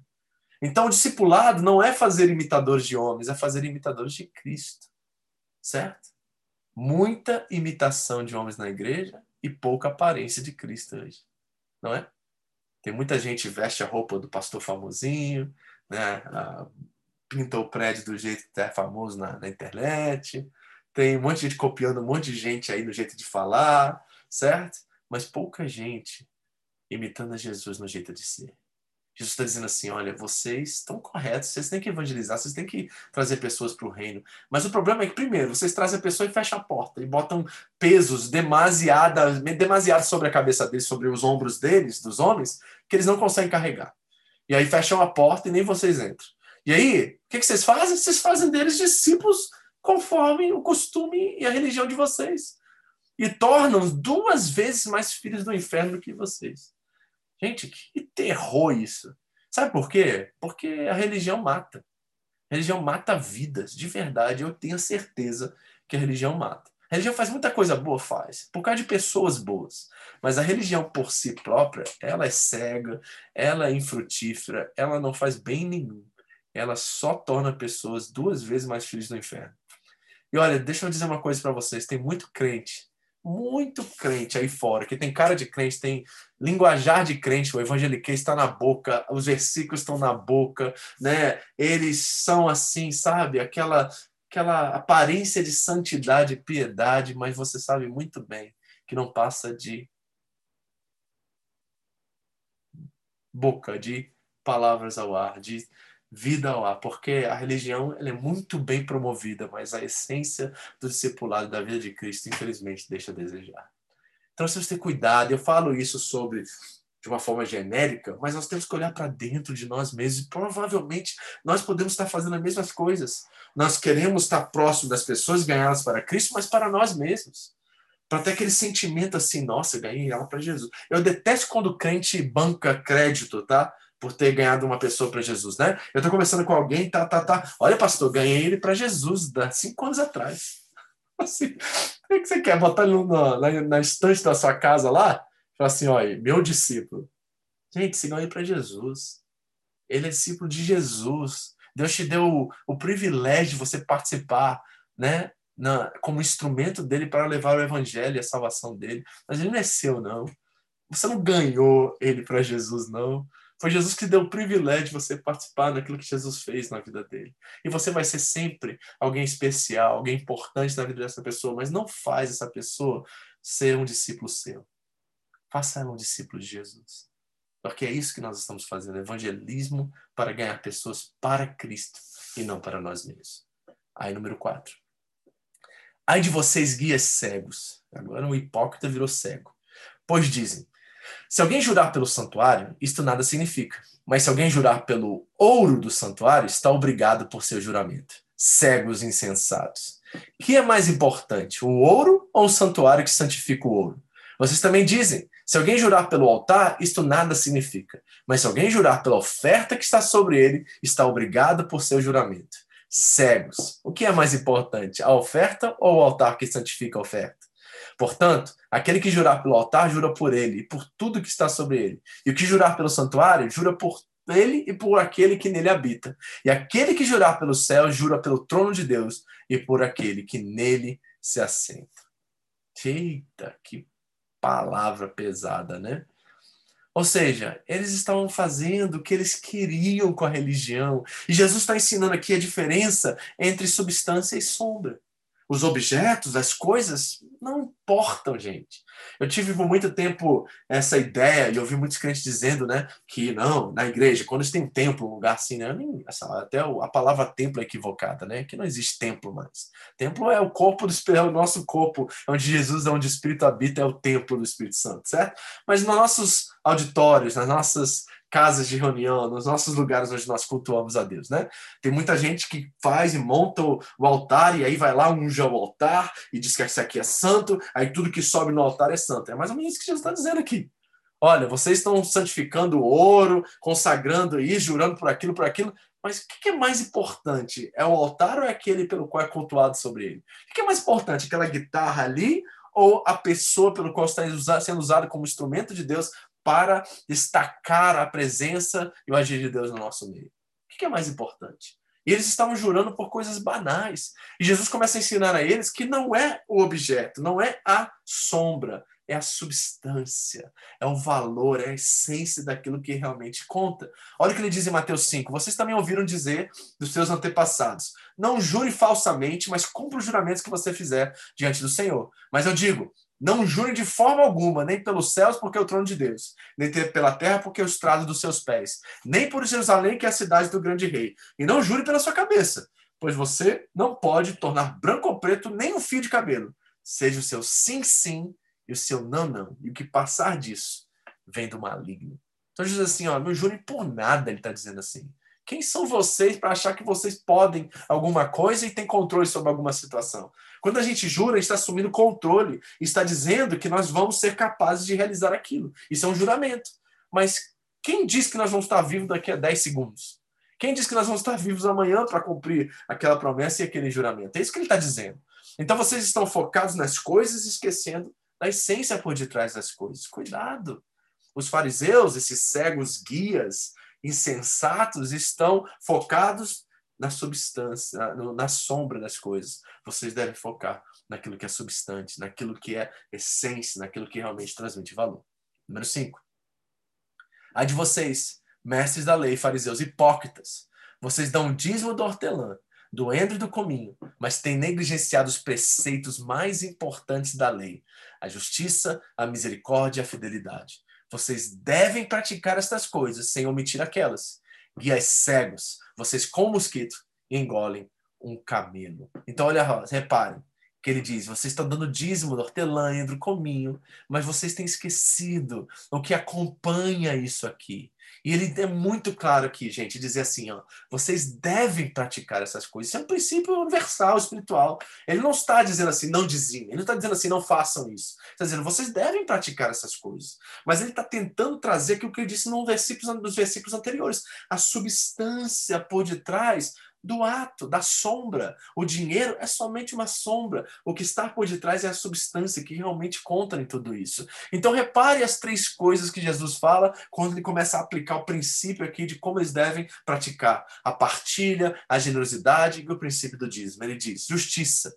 Então, o discipulado não é fazer imitadores de homens, é fazer imitadores de Cristo. Certo? Muita imitação de homens na igreja e pouca aparência de Cristo hoje, não é? Tem muita gente veste a roupa do pastor famosinho, né? pinta o prédio do jeito que é famoso na, na internet, tem um monte de gente copiando um monte de gente aí no jeito de falar, certo? Mas pouca gente imitando a Jesus no jeito de ser. Jesus está dizendo assim: olha, vocês estão corretos, vocês têm que evangelizar, vocês têm que trazer pessoas para o reino. Mas o problema é que, primeiro, vocês trazem a pessoa e fecham a porta, e botam pesos demasiados, demasiado sobre a cabeça deles, sobre os ombros deles, dos homens, que eles não conseguem carregar. E aí fecham a porta e nem vocês entram. E aí, o que, que vocês fazem? Vocês fazem deles discípulos conforme o costume e a religião de vocês. E tornam duas vezes mais filhos do inferno do que vocês. Gente, que terror isso. Sabe por quê? Porque a religião mata. A religião mata vidas, de verdade. Eu tenho certeza que a religião mata. A religião faz muita coisa boa, faz, por causa de pessoas boas. Mas a religião por si própria, ela é cega, ela é infrutífera, ela não faz bem nenhum. Ela só torna pessoas duas vezes mais filhos do inferno. E olha, deixa eu dizer uma coisa para vocês: tem muito crente muito crente aí fora, que tem cara de crente, tem linguajar de crente, o evangeliquez está na boca, os versículos estão na boca, né? Eles são assim, sabe? Aquela aquela aparência de santidade e piedade, mas você sabe muito bem que não passa de boca, de palavras ao ar, de vida ar, porque a religião ela é muito bem promovida, mas a essência do discipulado da vida de Cristo, infelizmente, deixa a desejar. Então, nós temos que ter cuidado. Eu falo isso sobre de uma forma genérica, mas nós temos que olhar para dentro de nós mesmos e provavelmente nós podemos estar fazendo as mesmas coisas. Nós queremos estar próximo das pessoas, ganhá-las para Cristo, mas para nós mesmos. Para ter aquele sentimento assim, nossa, ganhei ela para Jesus. Eu detesto quando o crente banca crédito, tá? Por ter ganhado uma pessoa para Jesus, né? Eu estou conversando com alguém, tá, tá, tá. Olha, pastor, ganhei ele para Jesus, há cinco anos atrás. Assim, o que você quer? Botar ele na, na, na estante da sua casa lá? Falar assim, olha, meu discípulo. Gente, você ganhou ele para Jesus. Ele é discípulo de Jesus. Deus te deu o, o privilégio de você participar, né? Na, como instrumento dele para levar o evangelho e a salvação dele. Mas ele não é seu, não. Você não ganhou ele para Jesus, não. Foi Jesus que deu o privilégio de você participar daquilo que Jesus fez na vida dele. E você vai ser sempre alguém especial, alguém importante na vida dessa pessoa, mas não faz essa pessoa ser um discípulo seu. Faça ela um discípulo de Jesus. Porque é isso que nós estamos fazendo, evangelismo para ganhar pessoas para Cristo e não para nós mesmos. Aí, número 4. Ai de vocês, guias cegos. Agora o hipócrita virou cego. Pois dizem, se alguém jurar pelo santuário, isto nada significa. Mas se alguém jurar pelo ouro do santuário, está obrigado por seu juramento. cegos insensatos. O que é mais importante, o ouro ou o santuário que santifica o ouro? Vocês também dizem: se alguém jurar pelo altar, isto nada significa. Mas se alguém jurar pela oferta que está sobre ele, está obrigado por seu juramento. Cegos. O que é mais importante, a oferta ou o altar que santifica a oferta? Portanto, aquele que jurar pelo altar, jura por ele e por tudo que está sobre ele. E o que jurar pelo santuário, jura por ele e por aquele que nele habita. E aquele que jurar pelo céu, jura pelo trono de Deus e por aquele que nele se assenta. Eita, que palavra pesada, né? Ou seja, eles estavam fazendo o que eles queriam com a religião. E Jesus está ensinando aqui a diferença entre substância e sombra. Os objetos, as coisas, não importam, gente. Eu tive por muito tempo essa ideia, e ouvi muitos crentes dizendo, né, que não, na igreja, quando eles têm templo, um lugar assim, né, nem, essa, até a palavra templo é equivocada, né, que não existe templo mais. Templo é o corpo do Espírito, é o nosso corpo, onde Jesus, onde o Espírito habita, é o templo do Espírito Santo, certo? Mas nos nossos auditórios, nas nossas casas de reunião, nos nossos lugares onde nós cultuamos a Deus, né? Tem muita gente que faz e monta o, altar e aí vai lá, unja o altar e diz que isso aqui é santo, aí tudo que sobe no altar é santo. É mais ou menos isso que Jesus está dizendo aqui. Olha, vocês estão santificando o ouro, consagrando isso, jurando por aquilo, por aquilo, mas o que é mais importante? É o altar ou é aquele pelo qual é cultuado sobre ele? O que é mais importante? Aquela guitarra ali ou a pessoa pelo qual está sendo usada como instrumento de Deus para destacar a presença e o agir de Deus no nosso meio. O que é mais importante? E eles estavam jurando por coisas banais. E Jesus começa a ensinar a eles que não é o objeto, não é a sombra, é a substância, é o valor, é a essência daquilo que realmente conta. Olha o que ele diz em Mateus 5. Vocês também ouviram dizer dos seus antepassados: Não jure falsamente, mas cumpra os juramentos que você fizer diante do Senhor. Mas eu digo: não jure de forma alguma, nem pelos céus, porque é o trono de Deus, nem pela terra, porque é o estrado dos seus pés, nem por Jerusalém, que é a cidade do grande rei. E não jure pela sua cabeça, pois você não pode tornar branco ou preto nem um fio de cabelo. Seja o seu sim, sim e o seu não, não. E o que passar disso vem do maligno. Então Jesus assim, ó, não jure por nada, ele está dizendo assim. Quem são vocês para achar que vocês podem alguma coisa e têm controle sobre alguma situação? Quando a gente jura, está assumindo controle, está dizendo que nós vamos ser capazes de realizar aquilo. Isso é um juramento. Mas quem diz que nós vamos estar vivos daqui a 10 segundos? Quem diz que nós vamos estar vivos amanhã para cumprir aquela promessa e aquele juramento? É isso que ele está dizendo. Então vocês estão focados nas coisas, esquecendo da essência por detrás das coisas. Cuidado! Os fariseus, esses cegos guias, insensatos, estão focados na substância, na sombra das coisas. Vocês devem focar naquilo que é substante, naquilo que é essência, naquilo que realmente transmite valor. Número 5. Há de vocês, mestres da lei, fariseus hipócritas, vocês dão dízimo do hortelã, do endro e do cominho, mas têm negligenciado os preceitos mais importantes da lei: a justiça, a misericórdia e a fidelidade. Vocês devem praticar estas coisas sem omitir aquelas. Guias cegos, vocês com mosquito engolem um camelo. Então, olha, reparem que ele diz: vocês estão dando dízimo do hortelã, do cominho, mas vocês têm esquecido o que acompanha isso aqui. E ele é muito claro aqui, gente, dizer assim, ó, vocês devem praticar essas coisas. Isso é um princípio universal, espiritual. Ele não está dizendo assim, não dizem. Ele não está dizendo assim, não façam isso. Ele está dizendo, vocês devem praticar essas coisas. Mas ele está tentando trazer aquilo que ele disse nos versículos anteriores. A substância por detrás do ato, da sombra. O dinheiro é somente uma sombra. O que está por detrás é a substância que realmente conta em tudo isso. Então repare as três coisas que Jesus fala quando ele começa a aplicar o princípio aqui de como eles devem praticar a partilha, a generosidade e o princípio do dízimo. Ele diz: justiça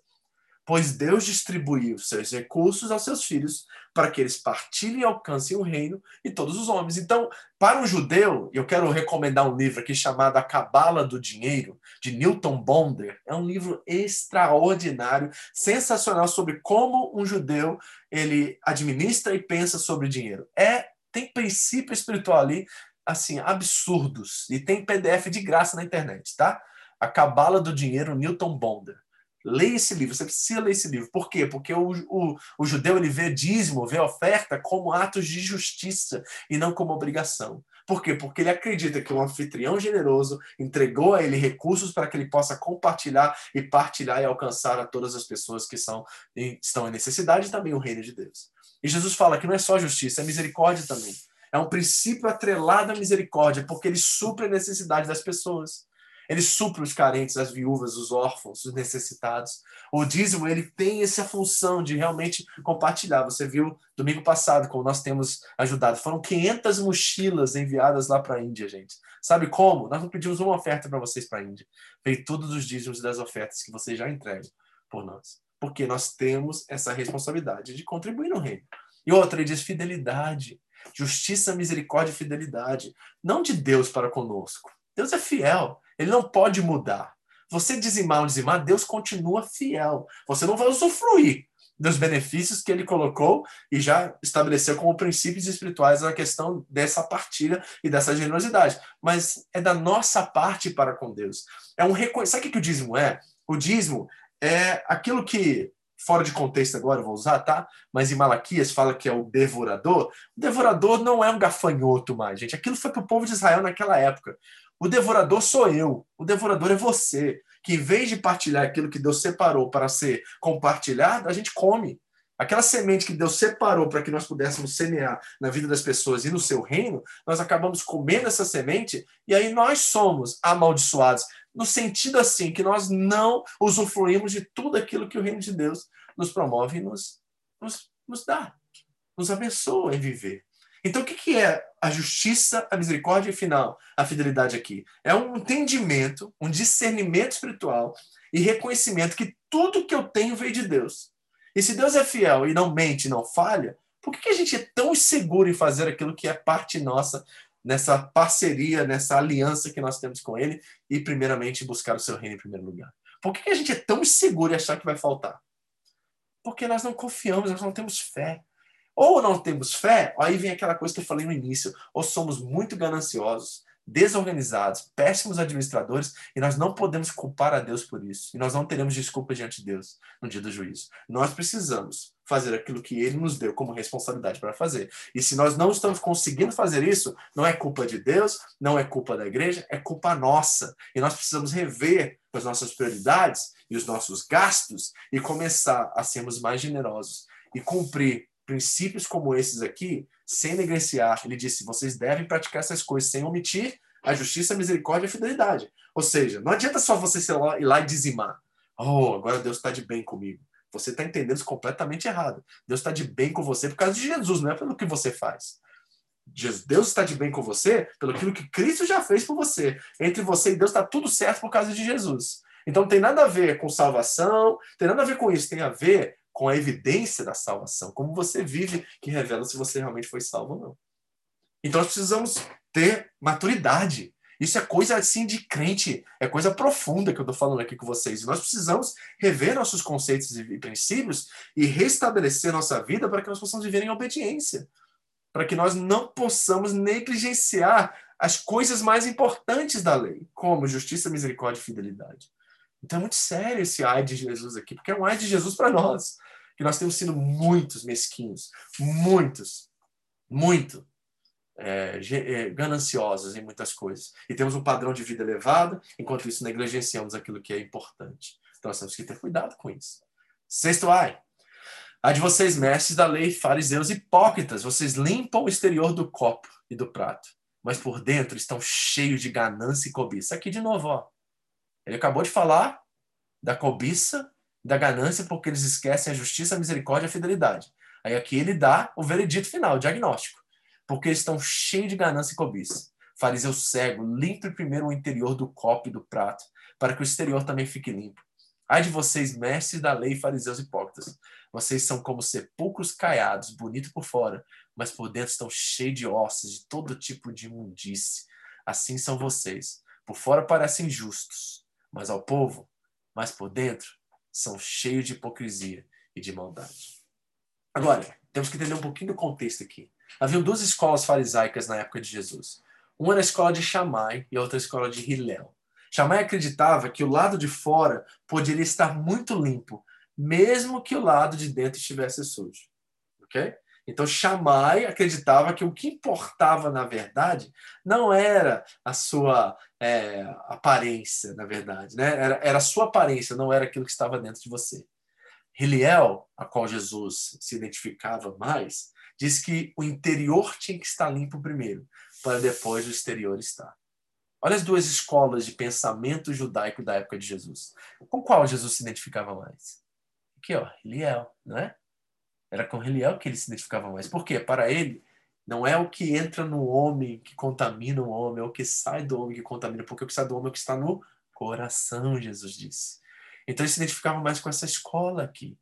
pois Deus distribuiu seus recursos aos seus filhos para que eles partilhem e alcancem o reino e todos os homens. Então, para um judeu, eu quero recomendar um livro aqui chamado A Cabala do Dinheiro, de Newton Bonder. É um livro extraordinário, sensacional sobre como um judeu ele administra e pensa sobre dinheiro. É tem princípio espiritual ali assim absurdos e tem PDF de graça na internet, tá? A Cabala do Dinheiro, Newton Bonder. Leia esse livro, você precisa ler esse livro. Por quê? Porque o, o, o judeu ele vê dízimo, vê oferta como atos de justiça e não como obrigação. Por quê? Porque ele acredita que um anfitrião generoso entregou a ele recursos para que ele possa compartilhar e partilhar e alcançar a todas as pessoas que são, estão em necessidade e também o reino de Deus. E Jesus fala que não é só justiça, é misericórdia também. É um princípio atrelado à misericórdia, porque ele supre a necessidade das pessoas. Ele supre os carentes, as viúvas, os órfãos, os necessitados. O dízimo, ele tem essa função de realmente compartilhar. Você viu domingo passado, como nós temos ajudado. Foram 500 mochilas enviadas lá para a Índia, gente. Sabe como? Nós não pedimos uma oferta para vocês para a Índia. Veio todos os dízimos das ofertas que vocês já entregam por nós. Porque nós temos essa responsabilidade de contribuir no reino. E outra, ele diz fidelidade. Justiça, misericórdia e fidelidade. Não de Deus para conosco. Deus é fiel. Ele não pode mudar. Você dizimar ou dizimar, Deus continua fiel. Você não vai usufruir dos benefícios que ele colocou e já estabeleceu como princípios espirituais a questão dessa partilha e dessa generosidade. Mas é da nossa parte para com Deus. É um reconhecimento. Sabe o que o dízimo é? O dízimo é aquilo que, fora de contexto agora, vou usar, tá? Mas em Malaquias fala que é o devorador. O devorador não é um gafanhoto mais, gente. Aquilo foi para o povo de Israel naquela época. O devorador sou eu. O devorador é você. Que em vez de partilhar aquilo que Deus separou para ser compartilhado, a gente come. Aquela semente que Deus separou para que nós pudéssemos semear na vida das pessoas e no seu reino, nós acabamos comendo essa semente e aí nós somos amaldiçoados. No sentido assim, que nós não usufruímos de tudo aquilo que o reino de Deus nos promove e nos, nos, nos dá, nos abençoa em viver. Então, o que é a justiça, a misericórdia e, final, a fidelidade aqui? É um entendimento, um discernimento espiritual e reconhecimento que tudo que eu tenho veio de Deus. E se Deus é fiel e não mente, não falha, por que a gente é tão seguro em fazer aquilo que é parte nossa nessa parceria, nessa aliança que nós temos com Ele e, primeiramente, buscar o seu reino em primeiro lugar? Por que a gente é tão seguro em achar que vai faltar? Porque nós não confiamos, nós não temos fé. Ou não temos fé, aí vem aquela coisa que eu falei no início, ou somos muito gananciosos, desorganizados, péssimos administradores, e nós não podemos culpar a Deus por isso. E nós não teremos desculpa diante de Deus no dia do juízo. Nós precisamos fazer aquilo que ele nos deu como responsabilidade para fazer. E se nós não estamos conseguindo fazer isso, não é culpa de Deus, não é culpa da igreja, é culpa nossa. E nós precisamos rever as nossas prioridades e os nossos gastos e começar a sermos mais generosos e cumprir princípios como esses aqui, sem negligenciar, ele disse: vocês devem praticar essas coisas sem omitir a justiça, a misericórdia e a fidelidade. Ou seja, não adianta só você ir lá e dizimar. Oh, agora Deus está de bem comigo. Você está entendendo isso completamente errado. Deus está de bem com você por causa de Jesus, não é pelo que você faz. Deus está de bem com você pelo que Cristo já fez por você. Entre você e Deus está tudo certo por causa de Jesus. Então não tem nada a ver com salvação, tem nada a ver com isso, tem a ver com a evidência da salvação, como você vive, que revela se você realmente foi salvo ou não. Então nós precisamos ter maturidade. Isso é coisa assim de crente, é coisa profunda que eu estou falando aqui com vocês. E nós precisamos rever nossos conceitos e princípios e restabelecer nossa vida para que nós possamos viver em obediência, para que nós não possamos negligenciar as coisas mais importantes da lei, como justiça, misericórdia e fidelidade. Então é muito sério esse ai de Jesus aqui, porque é um ai de Jesus para nós que nós temos sido muitos mesquinhos, muitos, muito é, é, gananciosos em muitas coisas. E temos um padrão de vida elevado, enquanto isso negligenciamos aquilo que é importante. Então nós temos que ter cuidado com isso. Sexto ai. Ai de vocês, mestres da lei, fariseus hipócritas, vocês limpam o exterior do copo e do prato, mas por dentro estão cheios de ganância e cobiça. Aqui de novo, ó. Ele acabou de falar da cobiça da ganância porque eles esquecem a justiça, a misericórdia e a fidelidade. Aí aqui ele dá o veredito final, o diagnóstico. Porque eles estão cheios de ganância e cobiça. Fariseu cego, limpe primeiro o interior do copo e do prato, para que o exterior também fique limpo. Ai de vocês, mestres da lei, fariseus hipócritas. Vocês são como sepulcros caiados, bonitos por fora, mas por dentro estão cheios de ossos, de todo tipo de imundície. Assim são vocês. Por fora parecem justos, mas ao povo, mas por dentro são cheios de hipocrisia e de maldade. Agora, temos que entender um pouquinho do contexto aqui. Havia duas escolas farisaicas na época de Jesus. Uma era a escola de Shammai e a outra a escola de Hillel. Shammai acreditava que o lado de fora poderia estar muito limpo, mesmo que o lado de dentro estivesse sujo. Ok? Então, Shammai acreditava que o que importava, na verdade, não era a sua é, aparência, na verdade, né? Era, era a sua aparência, não era aquilo que estava dentro de você. Heliel, a qual Jesus se identificava mais, diz que o interior tinha que estar limpo primeiro, para depois o exterior estar. Olha as duas escolas de pensamento judaico da época de Jesus. Com qual Jesus se identificava mais? Aqui, ó, Heliel, não é? Era com Heliel que ele se identificava mais. Por quê? Para ele, não é o que entra no homem que contamina o homem, é o que sai do homem que contamina, porque o que sai do homem é o que está no coração, Jesus disse. Então ele se identificava mais com essa escola aqui.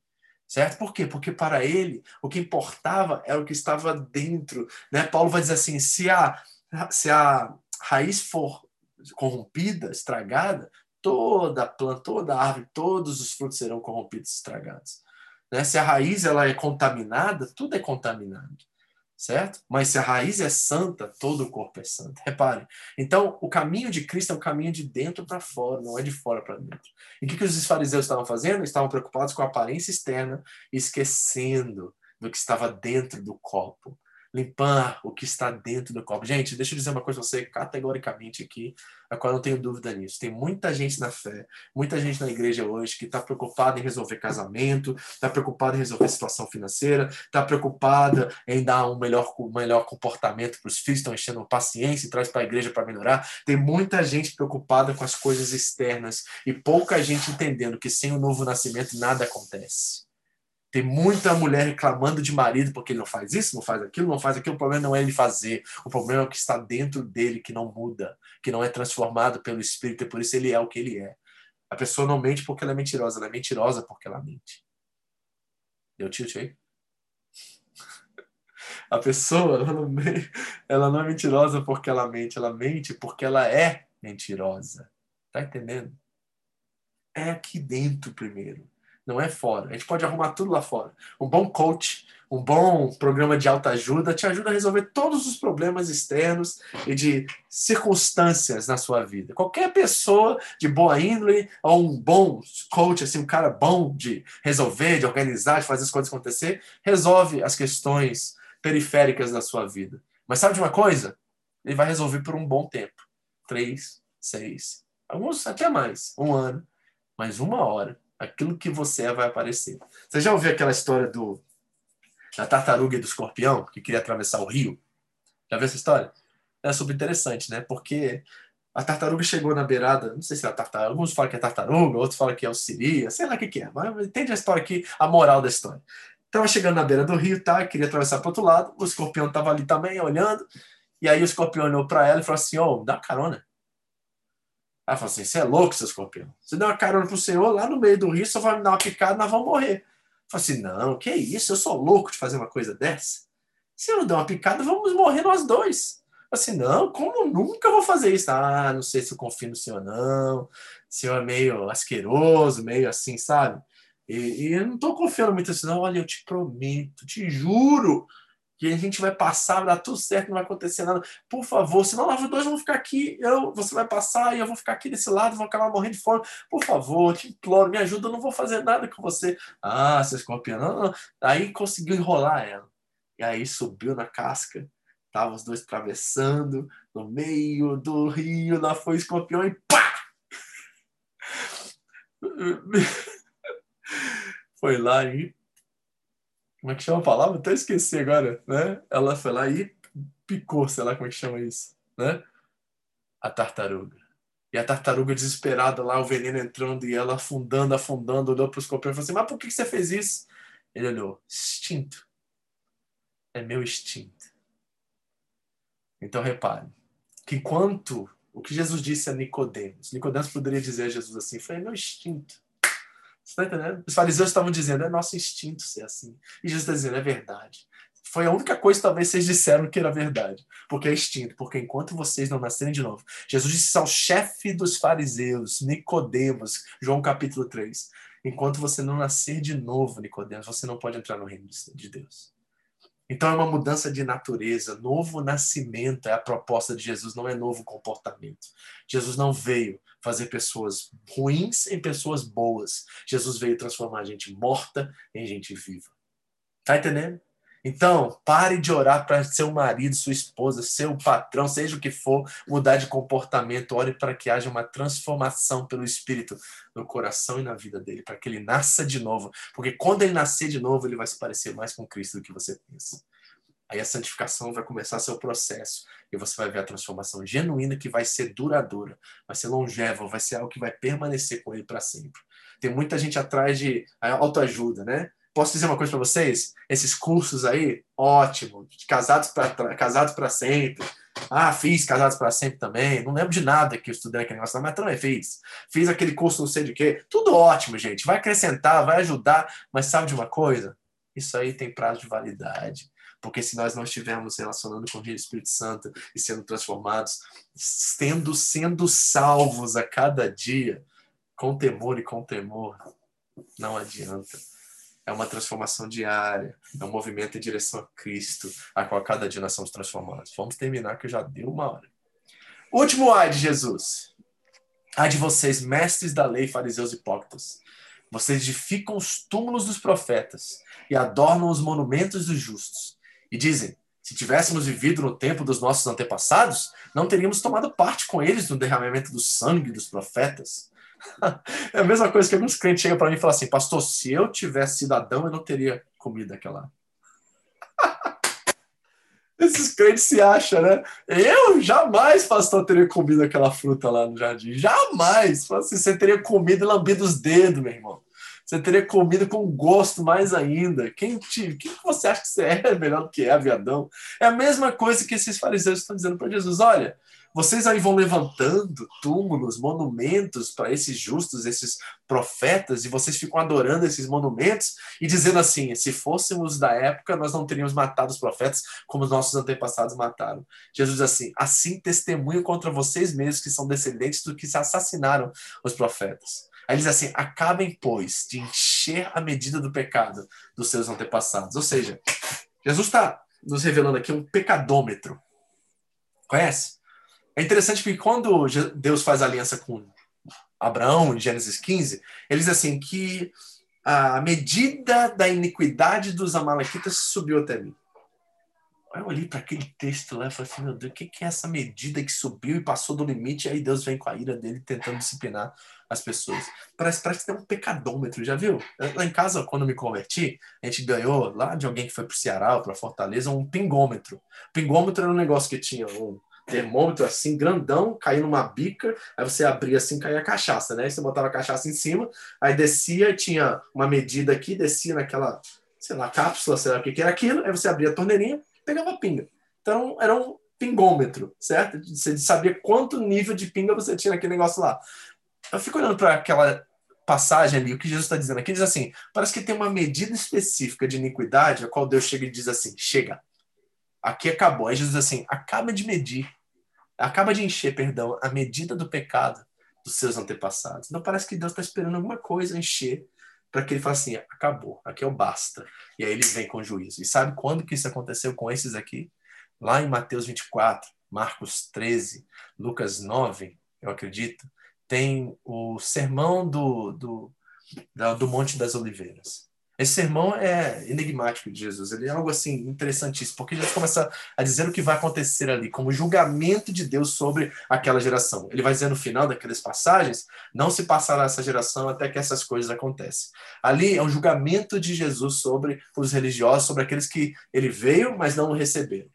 Certo? Por quê? Porque para ele o que importava era o que estava dentro. Né? Paulo vai dizer assim: se a, se a raiz for corrompida, estragada, toda a planta, toda a árvore, todos os frutos serão corrompidos, estragados. Né? Se a raiz ela é contaminada, tudo é contaminado certo? Mas se a raiz é santa, todo o corpo é santo. Repare. Então, o caminho de Cristo é um caminho de dentro para fora, não é de fora para dentro. E o que, que os fariseus estavam fazendo? Estavam preocupados com a aparência externa, esquecendo do que estava dentro do copo limpar o que está dentro do copo. Gente, deixa eu dizer uma coisa para você categoricamente aqui, a qual eu não tenho dúvida nisso. Tem muita gente na fé, muita gente na igreja hoje que está preocupada em resolver casamento, está preocupada em resolver situação financeira, está preocupada em dar um melhor, um melhor comportamento para os filhos, estão enchendo paciência e traz para a igreja para melhorar. Tem muita gente preocupada com as coisas externas e pouca gente entendendo que sem o novo nascimento nada acontece. Tem muita mulher reclamando de marido porque ele não faz isso, não faz aquilo, não faz aquilo. O problema não é ele fazer. O problema é o que está dentro dele, que não muda, que não é transformado pelo Espírito, e por isso ele é o que ele é. A pessoa não mente porque ela é mentirosa, ela é mentirosa porque ela mente. Deu tilt aí? A pessoa, ela não, ela não é mentirosa porque ela mente, ela mente porque ela é mentirosa. Tá entendendo? É aqui dentro primeiro não é fora. A gente pode arrumar tudo lá fora. Um bom coach, um bom programa de alta ajuda te ajuda a resolver todos os problemas externos e de circunstâncias na sua vida. Qualquer pessoa de boa índole ou um bom coach, assim, um cara bom de resolver, de organizar, de fazer as coisas acontecer, resolve as questões periféricas da sua vida. Mas sabe de uma coisa? Ele vai resolver por um bom tempo. Três, seis, alguns até mais, um ano, mas uma hora Aquilo que você é vai aparecer. Você já ouviu aquela história do da tartaruga e do escorpião que queria atravessar o rio? Já viu essa história? É super interessante, né? Porque a tartaruga chegou na beirada, não sei se é a tartaruga, alguns falam que é tartaruga, outros falam que é o siria, sei lá o que, que é, mas entende a história aqui, a moral da história. Estava chegando na beira do rio, tá? Queria atravessar para outro lado, o escorpião estava ali também, olhando, e aí o escorpião olhou para ela e falou assim: Ô, oh, dá carona. Ela falou assim: você é louco, seu escorpião. Você deu uma carona pro senhor lá no meio do rio, só vai me dar uma picada, nós vamos morrer. Eu falei assim: não, que isso, eu sou louco de fazer uma coisa dessa. Se eu não der uma picada, vamos morrer nós dois. Eu falei assim: não, como nunca vou fazer isso? Ah, não sei se eu confio no senhor, não. O senhor é meio asqueroso, meio assim, sabe? E, e eu não tô confiando muito assim, não. Olha, eu te prometo, te juro que a gente vai passar, vai dar tudo certo, não vai acontecer nada. Por favor, senão nós dois vamos ficar aqui, eu, você vai passar e eu vou ficar aqui desse lado, vou acabar morrendo de fome. Por favor, te imploro, me ajuda, eu não vou fazer nada com você. Ah, seu escorpião, não, não. Aí conseguiu enrolar ela. E aí subiu na casca, tava os dois atravessando no meio do rio, lá foi o escorpião e pá! Foi lá e como é que chama a palavra? Até esqueci agora, né? Ela foi lá e picou, sei lá como é que chama isso, né? A tartaruga. E a tartaruga desesperada lá, o veneno entrando e ela afundando, afundando, olhou para o escorpião e falou assim: Mas por que você fez isso? Ele olhou: Instinto. É meu instinto. Então repare que enquanto o que Jesus disse a Nicodemos, Nicodemos poderia dizer a Jesus assim: Foi meu instinto. Você está entendendo? Os fariseus estavam dizendo, é nosso instinto ser assim. E Jesus está dizendo, é verdade. Foi a única coisa que talvez vocês disseram que era verdade. Porque é instinto. Porque enquanto vocês não nascerem de novo. Jesus disse ao chefe dos fariseus, Nicodemos, João capítulo 3. Enquanto você não nascer de novo, Nicodemos, você não pode entrar no reino de Deus. Então é uma mudança de natureza, novo nascimento é a proposta de Jesus, não é novo comportamento. Jesus não veio fazer pessoas ruins em pessoas boas. Jesus veio transformar a gente morta em gente viva. Tá entendendo? Então, pare de orar para seu marido, sua esposa, seu patrão, seja o que for, mudar de comportamento. Ore para que haja uma transformação pelo Espírito no coração e na vida dele, para que ele nasça de novo. Porque quando ele nascer de novo, ele vai se parecer mais com Cristo do que você pensa. Aí a santificação vai começar seu processo e você vai ver a transformação genuína que vai ser duradoura, vai ser longeva, vai ser algo que vai permanecer com ele para sempre. Tem muita gente atrás de autoajuda, né? Posso dizer uma coisa para vocês? Esses cursos aí, ótimo, casados para casados para sempre. Ah, fiz casados para sempre também. Não lembro de nada que eu estudei naquele negócio, mas também fiz. Fiz aquele curso não sei de quê. Tudo ótimo, gente. Vai acrescentar, vai ajudar, mas sabe de uma coisa? Isso aí tem prazo de validade. Porque se nós não estivermos relacionando com o Espírito Santo e sendo transformados, sendo, sendo salvos a cada dia, com temor e com temor, não adianta é uma transformação diária, é um movimento em direção a Cristo, a qual cada dia nós somos transformados. Vamos terminar que já deu uma hora. Último ai de Jesus. Ai de vocês, mestres da lei, fariseus hipócritas. Vocês edificam os túmulos dos profetas e adornam os monumentos dos justos. E dizem: se tivéssemos vivido no tempo dos nossos antepassados, não teríamos tomado parte com eles no derramamento do sangue dos profetas. É a mesma coisa que alguns clientes chegam para mim e falam assim: Pastor, se eu tivesse sido Adão, eu não teria comido aquela. Esses crentes se acham, né? Eu jamais, pastor, teria comido aquela fruta lá no jardim. Jamais! Assim, você teria comido e lambido os dedos, meu irmão. Você teria comido com gosto mais ainda. Quem, te, quem você acha que você é melhor do que é, aviadão? É a mesma coisa que esses fariseus estão dizendo para Jesus. Olha, vocês aí vão levantando túmulos, monumentos para esses justos, esses profetas, e vocês ficam adorando esses monumentos e dizendo assim: se fôssemos da época, nós não teríamos matado os profetas como os nossos antepassados mataram. Jesus diz assim: assim testemunho contra vocês mesmos que são descendentes do que se assassinaram os profetas. Aí ele diz assim: acabem, pois, de encher a medida do pecado dos seus antepassados. Ou seja, Jesus está nos revelando aqui um pecadômetro. Conhece? É interessante porque quando Deus faz aliança com Abraão, em Gênesis 15, ele diz assim que a medida da iniquidade dos amalequitas subiu até mim. Eu olhei para aquele texto lá e falei assim, meu Deus, o que é essa medida que subiu e passou do limite? Aí Deus vem com a ira dele tentando disciplinar as pessoas. Parece, parece que tem um pecadômetro, já viu? Lá em casa, quando me converti, a gente ganhou lá de alguém que foi para o Ceará ou para Fortaleza um pingômetro. Pingômetro era um negócio que tinha um, termômetro assim, grandão, caindo numa bica, aí você abria assim, caía a cachaça, né? Aí você botava a cachaça em cima, aí descia, tinha uma medida aqui, descia naquela, sei lá, cápsula, sei lá o que, que era aquilo, aí você abria a torneirinha, pegava a pinga. Então, era um pingômetro, certo? Você sabia quanto nível de pinga você tinha naquele negócio lá. Eu fico olhando para aquela passagem ali, o que Jesus está dizendo aqui, diz assim, parece que tem uma medida específica de iniquidade, a qual Deus chega e diz assim, chega, Aqui acabou. Aí Jesus diz assim: acaba de medir, acaba de encher, perdão, a medida do pecado dos seus antepassados. Não parece que Deus está esperando alguma coisa encher para que ele fale assim: acabou, aqui é o basta. E aí ele vem com juízo. E sabe quando que isso aconteceu com esses aqui? Lá em Mateus 24, Marcos 13, Lucas 9, eu acredito, tem o sermão do, do, do Monte das Oliveiras. Esse sermão é enigmático de Jesus. Ele é algo assim interessantíssimo, porque Jesus começa a dizer o que vai acontecer ali, como julgamento de Deus sobre aquela geração. Ele vai dizer no final daquelas passagens: não se passará essa geração até que essas coisas aconteçam. Ali é um julgamento de Jesus sobre os religiosos, sobre aqueles que ele veio, mas não o receberam.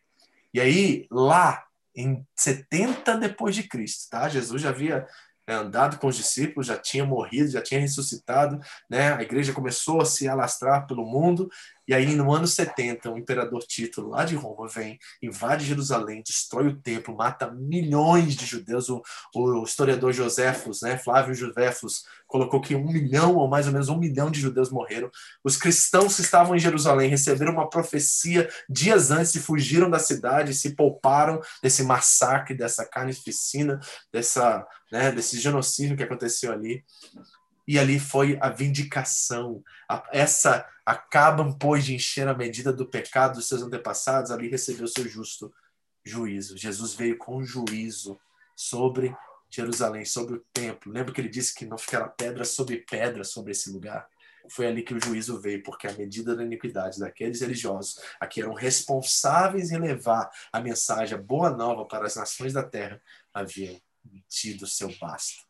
E aí, lá em 70 depois de Cristo, tá? Jesus já havia né, andado com os discípulos, já tinha morrido, já tinha ressuscitado, né? a igreja começou a se alastrar pelo mundo, e aí no ano 70, o imperador Tito, lá de Roma, vem, invade Jerusalém, destrói o templo, mata milhões de judeus. O, o historiador Joséfos, né, Flávio Joséfos, colocou que um milhão, ou mais ou menos um milhão de judeus morreram. Os cristãos que estavam em Jerusalém receberam uma profecia dias antes e fugiram da cidade, se pouparam desse massacre, dessa carnificina, dessa, né, desse genocídio que aconteceu ali. E ali foi a vindicação. essa acabam, pois, de encher a medida do pecado dos seus antepassados, ali recebeu seu justo juízo. Jesus veio com juízo sobre Jerusalém, sobre o templo. Lembra que ele disse que não ficará pedra sobre pedra sobre esse lugar? foi ali que o juízo veio, porque a medida da iniquidade daqueles religiosos, a que eram responsáveis em levar a mensagem, a boa nova para as nações da terra, haviam tido seu basta.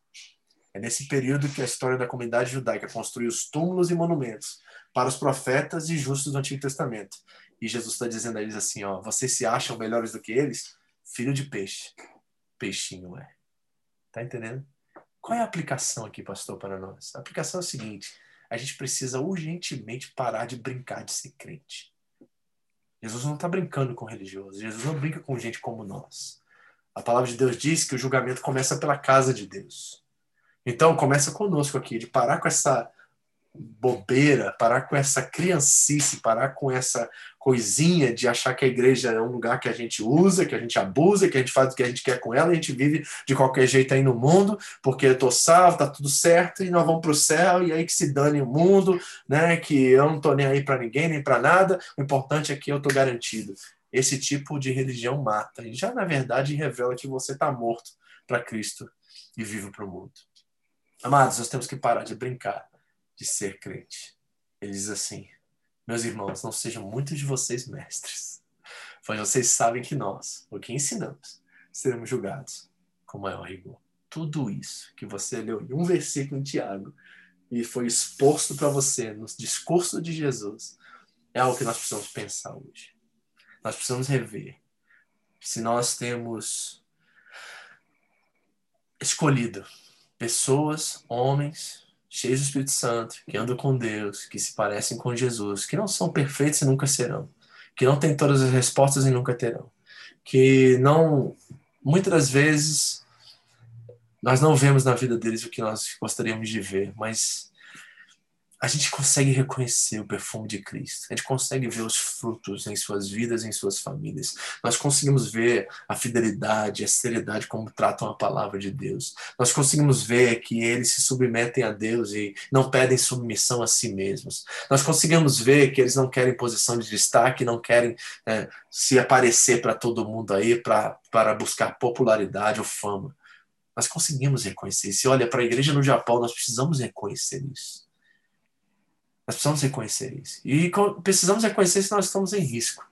É nesse período que a história da comunidade judaica construiu os túmulos e monumentos para os profetas e justos do Antigo Testamento. E Jesus está dizendo a eles assim: ó, vocês se acham melhores do que eles? Filho de peixe. Peixinho é. Tá entendendo? Qual é a aplicação aqui, pastor, para nós? A aplicação é a seguinte: a gente precisa urgentemente parar de brincar de ser crente. Jesus não está brincando com religiosos. Jesus não brinca com gente como nós. A palavra de Deus diz que o julgamento começa pela casa de Deus. Então, começa conosco aqui, de parar com essa bobeira, parar com essa criancice, parar com essa coisinha de achar que a igreja é um lugar que a gente usa, que a gente abusa, que a gente faz o que a gente quer com ela, e a gente vive de qualquer jeito aí no mundo, porque eu tô salvo, tá tudo certo, e nós vamos pro céu, e aí que se dane o mundo, né? Que eu não tô nem aí para ninguém, nem para nada, o importante é que eu tô garantido. Esse tipo de religião mata, e já na verdade revela que você tá morto para Cristo e vivo para o mundo. Amados, nós temos que parar de brincar de ser crente. Ele diz assim: Meus irmãos, não sejam muitos de vocês mestres, pois vocês sabem que nós, o que ensinamos, seremos julgados com maior rigor. Tudo isso que você leu em um versículo em Tiago e foi exposto para você no discurso de Jesus é algo que nós precisamos pensar hoje. Nós precisamos rever se nós temos escolhido pessoas, homens, cheios do Espírito Santo, que andam com Deus, que se parecem com Jesus, que não são perfeitos e nunca serão, que não têm todas as respostas e nunca terão, que não, muitas das vezes, nós não vemos na vida deles o que nós gostaríamos de ver, mas a gente consegue reconhecer o perfume de Cristo. A gente consegue ver os frutos em suas vidas, em suas famílias. Nós conseguimos ver a fidelidade, a seriedade como tratam a palavra de Deus. Nós conseguimos ver que eles se submetem a Deus e não pedem submissão a si mesmos. Nós conseguimos ver que eles não querem posição de destaque, não querem é, se aparecer para todo mundo aí para buscar popularidade ou fama. Nós conseguimos reconhecer isso. E olha, para a igreja no Japão, nós precisamos reconhecer isso. Nós precisamos reconhecer isso. E precisamos reconhecer se nós estamos em risco,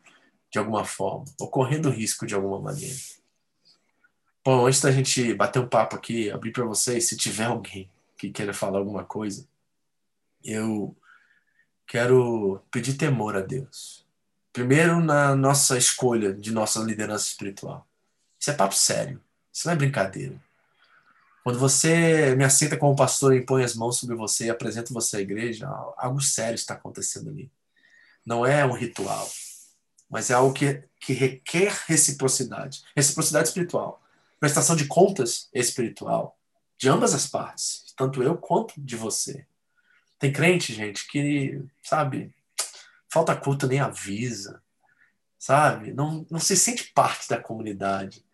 de alguma forma, ou correndo risco de alguma maneira. Bom, antes da gente bater um papo aqui, abrir para vocês, se tiver alguém que queira falar alguma coisa, eu quero pedir temor a Deus. Primeiro, na nossa escolha de nossa liderança espiritual. Isso é papo sério. Isso não é brincadeira. Quando você me aceita como pastor e põe as mãos sobre você e apresenta você à igreja, algo sério está acontecendo ali. Não é um ritual, mas é algo que, que requer reciprocidade reciprocidade espiritual. Prestação de contas espiritual de ambas as partes, tanto eu quanto de você. Tem crente, gente, que, sabe, falta culto nem avisa, sabe? Não, não se sente parte da comunidade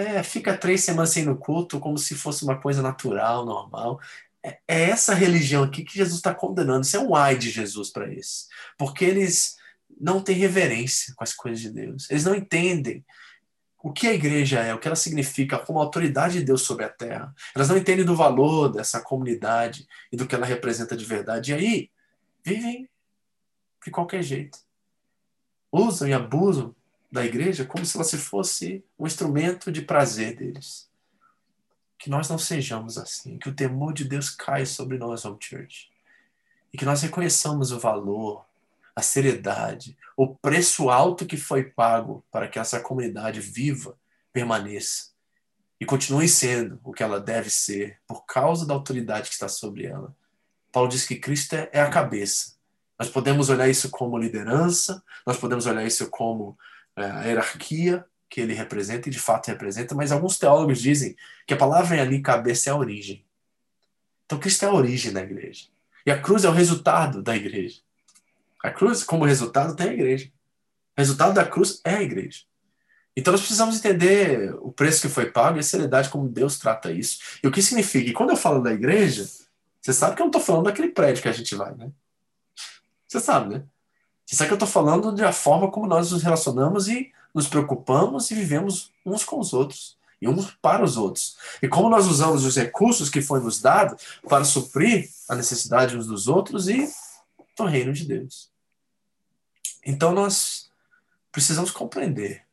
é, fica três semanas sem no culto como se fosse uma coisa natural, normal. É, é essa religião aqui que Jesus está condenando. Isso é um ai de Jesus para eles. Porque eles não têm reverência com as coisas de Deus. Eles não entendem o que a igreja é, o que ela significa como autoridade de Deus sobre a terra. Elas não entendem do valor dessa comunidade e do que ela representa de verdade. E aí, vivem de qualquer jeito. Usam e abusam da igreja como se ela se fosse um instrumento de prazer deles. Que nós não sejamos assim, que o temor de Deus caia sobre nós, Home Church. E que nós reconheçamos o valor, a seriedade, o preço alto que foi pago para que essa comunidade viva, permaneça e continue sendo o que ela deve ser por causa da autoridade que está sobre ela. Paulo diz que Cristo é, é a cabeça. Nós podemos olhar isso como liderança, nós podemos olhar isso como a hierarquia que ele representa e de fato representa, mas alguns teólogos dizem que a palavra ali, cabeça, é a origem. Então Cristo é a origem da igreja. E a cruz é o resultado da igreja. A cruz, como resultado, tem a igreja. O resultado da cruz é a igreja. Então nós precisamos entender o preço que foi pago e a seriedade como Deus trata isso. E o que significa? E quando eu falo da igreja, você sabe que eu não estou falando daquele prédio que a gente vai, né? Você sabe, né? É que eu estou falando da forma como nós nos relacionamos e nos preocupamos e vivemos uns com os outros e uns para os outros. E como nós usamos os recursos que foi nos dado para suprir a necessidade uns dos outros e do reino de Deus. Então nós precisamos compreender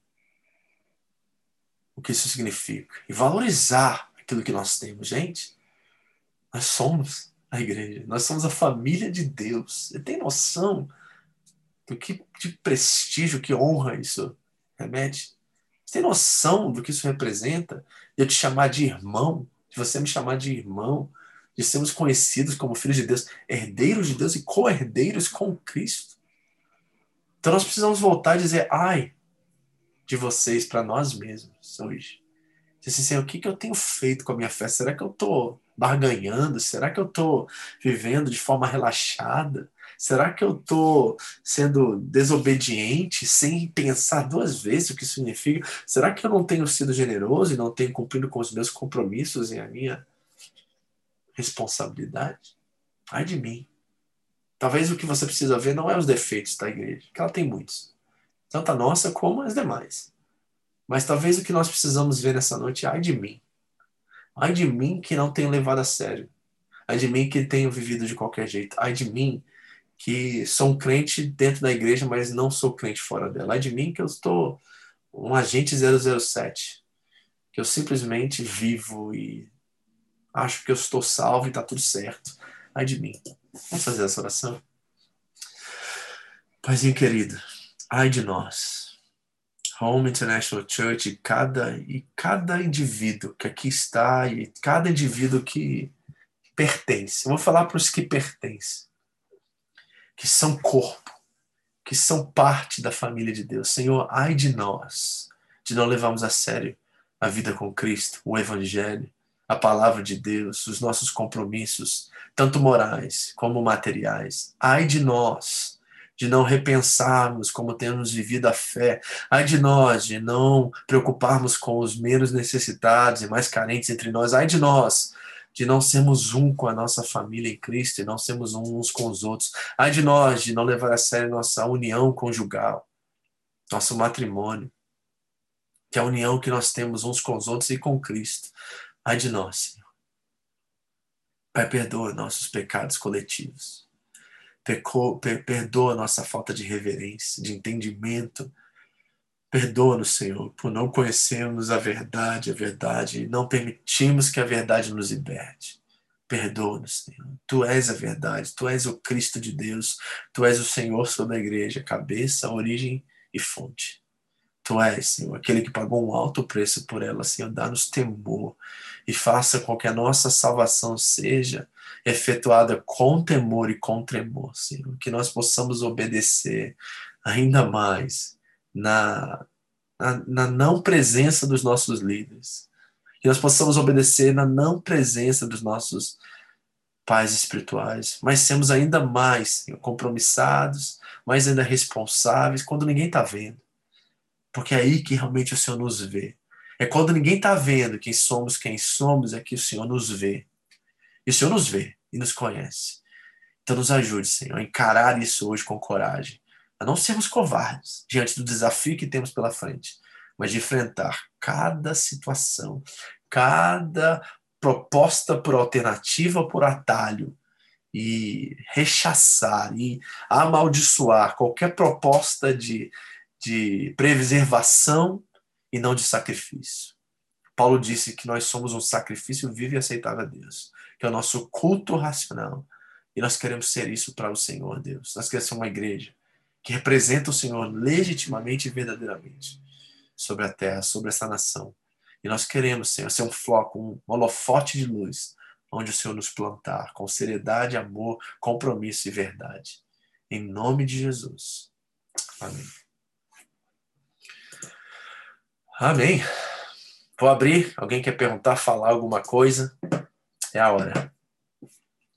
o que isso significa e valorizar aquilo que nós temos. Gente, nós somos a igreja, nós somos a família de Deus. Você tem noção que de prestígio, que honra isso remete? Você tem noção do que isso representa? De eu te chamar de irmão, de você me chamar de irmão, de sermos conhecidos como filhos de Deus, herdeiros de Deus e co-herdeiros com Cristo. Então nós precisamos voltar e dizer, ai, de vocês para nós mesmos hoje. Dizer assim, o que, que eu tenho feito com a minha fé? Será que eu estou barganhando? Será que eu estou vivendo de forma relaxada? Será que eu estou sendo desobediente sem pensar duas vezes o que significa? Será que eu não tenho sido generoso e não tenho cumprido com os meus compromissos e a minha responsabilidade? Ai de mim. Talvez o que você precisa ver não é os defeitos da igreja, que ela tem muitos tanto a nossa como as demais. Mas talvez o que nós precisamos ver nessa noite é ai de mim. Ai de mim que não tenho levado a sério. Ai de mim que tenho vivido de qualquer jeito. Ai de mim que sou um crente dentro da igreja, mas não sou crente fora dela. Ai de mim que eu estou um agente 007. Que eu simplesmente vivo e acho que eu estou salvo e está tudo certo. Ai de mim. Vamos fazer essa oração? Paizinho querido, ai de nós. Home International Church, cada, e cada indivíduo que aqui está, e cada indivíduo que pertence. Eu vou falar para os que pertencem, que são corpo, que são parte da família de Deus. Senhor, ai de nós, de não levarmos a sério a vida com Cristo, o Evangelho, a palavra de Deus, os nossos compromissos, tanto morais como materiais. Ai de nós de não repensarmos como temos vivido a fé. Ai de nós, de não preocuparmos com os menos necessitados e mais carentes entre nós. Ai de nós, de não sermos um com a nossa família em Cristo e não sermos uns com os outros. Ai de nós, de não levar a sério nossa união conjugal, nosso matrimônio, que é a união que nós temos uns com os outros e com Cristo. Ai de nós, Senhor. Pai, perdoa nossos pecados coletivos perdoa nossa falta de reverência, de entendimento. Perdoa-nos, Senhor, por não conhecermos a verdade, a verdade, e não permitimos que a verdade nos liberte. Perdoa-nos, Senhor. Tu és a verdade, Tu és o Cristo de Deus, Tu és o Senhor sobre a igreja, cabeça, origem e fonte. Tu és, Senhor, aquele que pagou um alto preço por ela, Senhor. Dá-nos temor e faça com que a nossa salvação seja efetuada com temor e com tremor, Senhor. Que nós possamos obedecer ainda mais na, na, na não presença dos nossos líderes. Que nós possamos obedecer na não presença dos nossos pais espirituais, mas sermos ainda mais compromissados, mais ainda responsáveis quando ninguém está vendo. Porque é aí que realmente o Senhor nos vê. É quando ninguém está vendo quem somos, quem somos, é que o Senhor nos vê. E o Senhor nos vê e nos conhece. Então nos ajude, Senhor, a encarar isso hoje com coragem, a não sermos covardes diante do desafio que temos pela frente, mas de enfrentar cada situação, cada proposta por alternativa, por atalho, e rechaçar e amaldiçoar qualquer proposta de, de preservação e não de sacrifício. Paulo disse que nós somos um sacrifício vivo e aceitável a Deus que é o nosso culto racional. E nós queremos ser isso para o Senhor, Deus. Nós queremos ser uma igreja que representa o Senhor legitimamente e verdadeiramente sobre a terra, sobre essa nação. E nós queremos, Senhor, ser um foco, um holofote de luz, onde o Senhor nos plantar, com seriedade, amor, compromisso e verdade. Em nome de Jesus. Amém. Amém. Vou abrir. Alguém quer perguntar, falar alguma coisa? É a hora.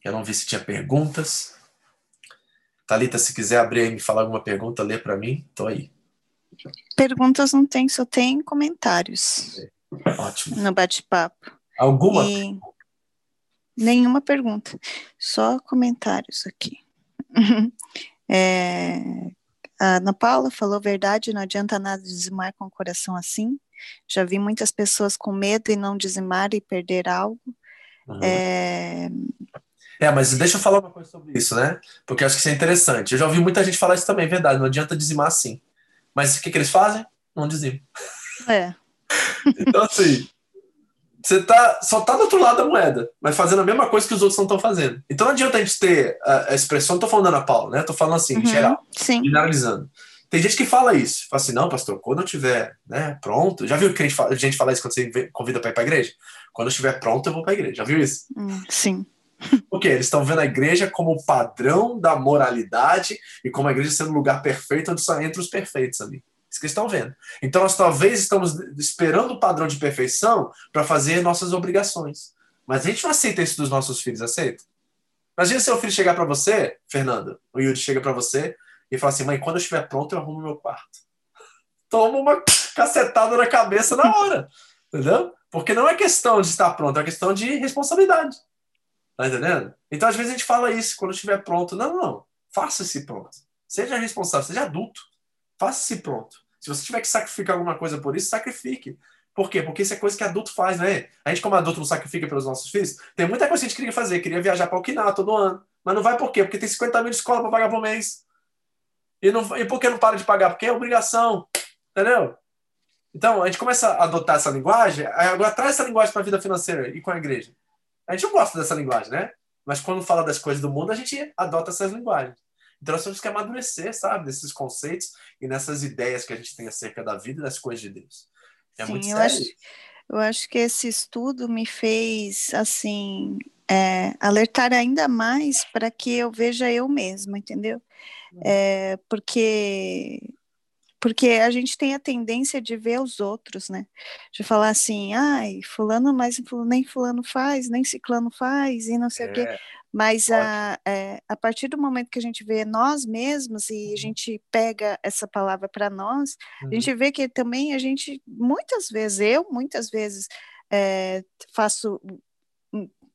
Eu não vi se tinha perguntas. Talita, se quiser abrir e me falar alguma pergunta, lê para mim. Tô aí. Perguntas não tem, só tem comentários. Ótimo. No bate-papo. Alguma? E... Nenhuma pergunta, só comentários aqui. é... A Ana Paula falou verdade, não adianta nada dizimar com o coração assim. Já vi muitas pessoas com medo e não dizimar e perder algo. Uhum. É, É, mas deixa eu falar uma coisa sobre isso, né? Porque eu acho que isso é interessante. Eu já ouvi muita gente falar isso também, verdade. Não adianta dizimar assim. Mas o que, que eles fazem? Não dizimam. É. então, assim, você tá, só tá do outro lado da moeda, mas fazendo a mesma coisa que os outros não estão fazendo. Então não adianta a gente ter a, a expressão, não tô falando Ana Paula, né? Tô falando assim, uhum, em geral, sim. generalizando. Tem gente que fala isso, fala assim, não, pastor, quando eu tiver né, pronto, já viu que a gente fala, a gente fala isso quando você convida para ir para a igreja? Quando eu estiver pronto, eu vou para a igreja. Já viu isso? Hum, sim. Porque eles estão vendo a igreja como o padrão da moralidade e como a igreja sendo um lugar perfeito onde só entra os perfeitos ali. Isso que estão vendo. Então, nós talvez estamos esperando o padrão de perfeição para fazer nossas obrigações. Mas a gente não aceita isso dos nossos filhos, aceita? Imagina seu filho chegar para você, Fernando, o Yuri chega para você e fala assim: mãe, quando eu estiver pronto, eu arrumo meu quarto. Toma uma cacetada na cabeça na hora. Entendeu? Porque não é questão de estar pronto, é questão de responsabilidade. Tá entendendo? Então, às vezes, a gente fala isso quando estiver pronto. Não, não. Faça-se pronto. Seja responsável, seja adulto. Faça-se pronto. Se você tiver que sacrificar alguma coisa por isso, sacrifique. Por quê? Porque isso é coisa que adulto faz, né? A gente, como adulto, não sacrifica pelos nossos filhos. Tem muita coisa que a gente queria fazer. Queria viajar para Okinawa todo ano. Mas não vai por quê? Porque tem 50 mil de escola para pagar por mês. E, não, e por que não para de pagar? Porque é obrigação. Entendeu? Então, a gente começa a adotar essa linguagem, agora traz essa linguagem para a vida financeira e com a igreja. A gente não gosta dessa linguagem, né? Mas quando fala das coisas do mundo, a gente adota essas linguagens. Então, nós temos que amadurecer, sabe, desses conceitos e nessas ideias que a gente tem acerca da vida e das coisas de Deus. É Sim, muito eu sério. acho, eu acho que esse estudo me fez, assim, é, alertar ainda mais para que eu veja eu mesma, entendeu? Uhum. É, porque porque a gente tem a tendência de ver os outros, né? De falar assim, ai, fulano, mas nem fulano faz, nem ciclano faz, e não sei é, o quê. Mas a, é, a partir do momento que a gente vê nós mesmos e a uhum. gente pega essa palavra para nós, uhum. a gente vê que também a gente, muitas vezes, eu muitas vezes é, faço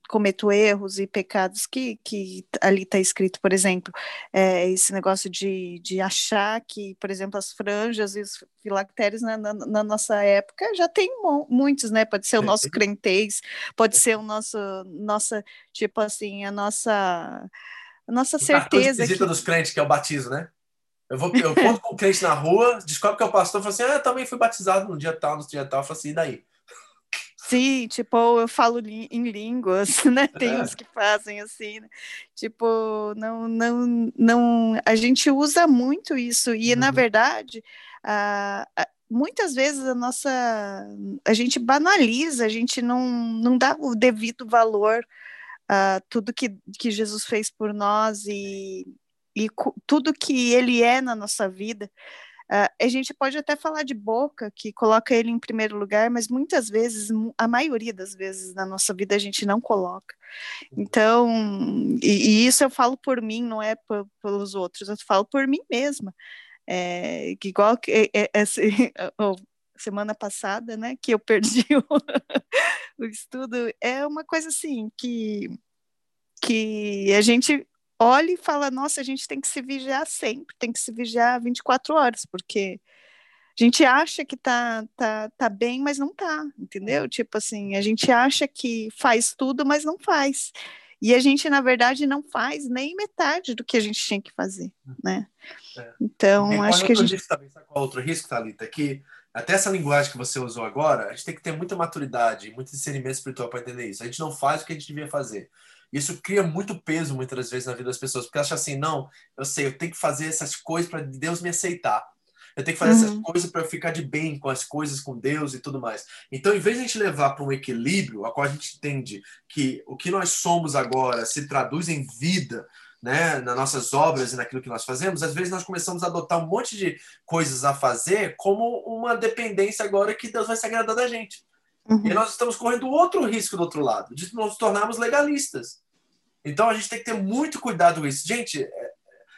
cometo erros e pecados que, que ali está escrito, por exemplo, é, esse negócio de, de achar que, por exemplo, as franjas e os filactérios na, na, na nossa época já tem muitos, né? Pode ser o nosso crentez, pode ser o nosso, nossa, tipo assim, a nossa, a nossa certeza. A visita que... dos crentes, que é o batismo, né? Eu vou, eu conto com o crente na rua, descobre que é o pastor, fala assim, ah, eu também fui batizado no dia tal, no dia tal, eu falo assim, e daí? Sim, tipo, eu falo em línguas, né? Tem é. uns que fazem assim, né? tipo, não, não, não, a gente usa muito isso e uhum. na verdade, a, a, muitas vezes a nossa, a gente banaliza, a gente não, não dá o devido valor a tudo que, que Jesus fez por nós e, e tudo que Ele é na nossa vida. Uh, a gente pode até falar de boca, que coloca ele em primeiro lugar, mas muitas vezes, a maioria das vezes na nossa vida, a gente não coloca. Uhum. Então, e, e isso eu falo por mim, não é pelos outros, eu falo por mim mesma. É, que igual que, é, é, oh, semana passada, né, que eu perdi o, o estudo, é uma coisa assim que que a gente olha e fala: nossa, a gente tem que se vigiar sempre, tem que se vigiar 24 horas, porque a gente acha que tá, tá, tá bem, mas não tá, entendeu? Tipo assim, a gente acha que faz tudo, mas não faz. E a gente, na verdade, não faz nem metade do que a gente tinha que fazer, né? É. Então, e acho que a gente... Também, sabe qual é outro risco, Thalita? Que até essa linguagem que você usou agora, a gente tem que ter muita maturidade, muito discernimento espiritual para entender isso. A gente não faz o que a gente devia fazer. Isso cria muito peso muitas vezes na vida das pessoas, porque acha assim, não, eu sei, eu tenho que fazer essas coisas para Deus me aceitar. Eu tenho que fazer uhum. essas coisas para eu ficar de bem com as coisas, com Deus e tudo mais. Então, em vez de a gente levar para um equilíbrio, a qual a gente entende que o que nós somos agora se traduz em vida, né, nas nossas obras e naquilo que nós fazemos, às vezes nós começamos a adotar um monte de coisas a fazer como uma dependência agora que Deus vai se agradar da gente. Uhum. E nós estamos correndo outro risco do outro lado, de nos tornarmos legalistas. Então a gente tem que ter muito cuidado com isso. Gente, é,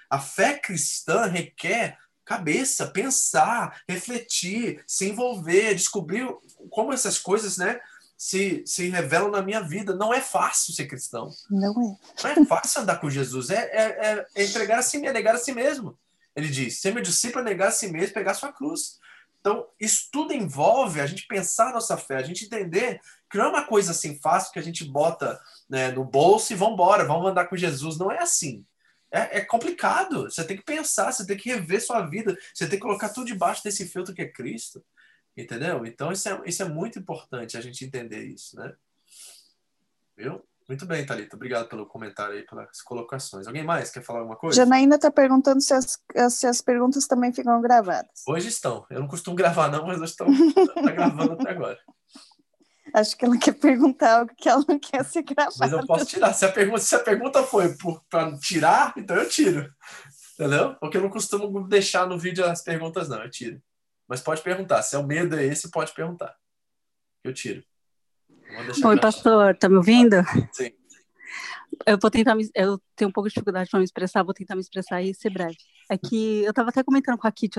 a fé cristã requer cabeça, pensar, refletir, se envolver, descobrir como essas coisas, né, se, se revelam na minha vida. Não é fácil ser cristão. Não é. Não é fácil andar com Jesus. É, é, é entregar a si, é negar a si mesmo. Ele diz: ser meu discípulo é negar a si mesmo, pegar a sua cruz. Então, isso tudo envolve a gente pensar a nossa fé, a gente entender Que não é uma coisa assim fácil que a gente bota né, no bolso e vamos embora, vamos andar com Jesus. Não é assim. É, é, complicado. Você tem que pensar, você tem que rever sua vida, você tem que colocar tudo debaixo desse filtro que é Cristo. Entendeu? Então, isso é, isso é muito importante a gente entender isso, né? Viu? Muito bem, Thalita. Obrigado pelo comentário aí, pelas colocações. Alguém mais quer falar alguma coisa? Janaína está perguntando se as, se as perguntas também ficam gravadas. Hoje estão. Eu não costumo gravar, não, mas hoje estão tá gravando até agora. Acho que ela quer perguntar algo que ela não quer ser gravada. Mas eu posso tirar. Se a pergunta, se a pergunta foi para tirar, então eu tiro. Entendeu? Porque eu não costumo deixar no vídeo as perguntas, não. Eu tiro. Mas pode perguntar. Se é o medo é esse, pode perguntar. Eu tiro. Oi, pastor, tá me ouvindo? Sim. Eu vou tentar me, eu tenho um pouco de dificuldade para me expressar, vou tentar me expressar e ser breve. É que eu estava até comentando com a Kitty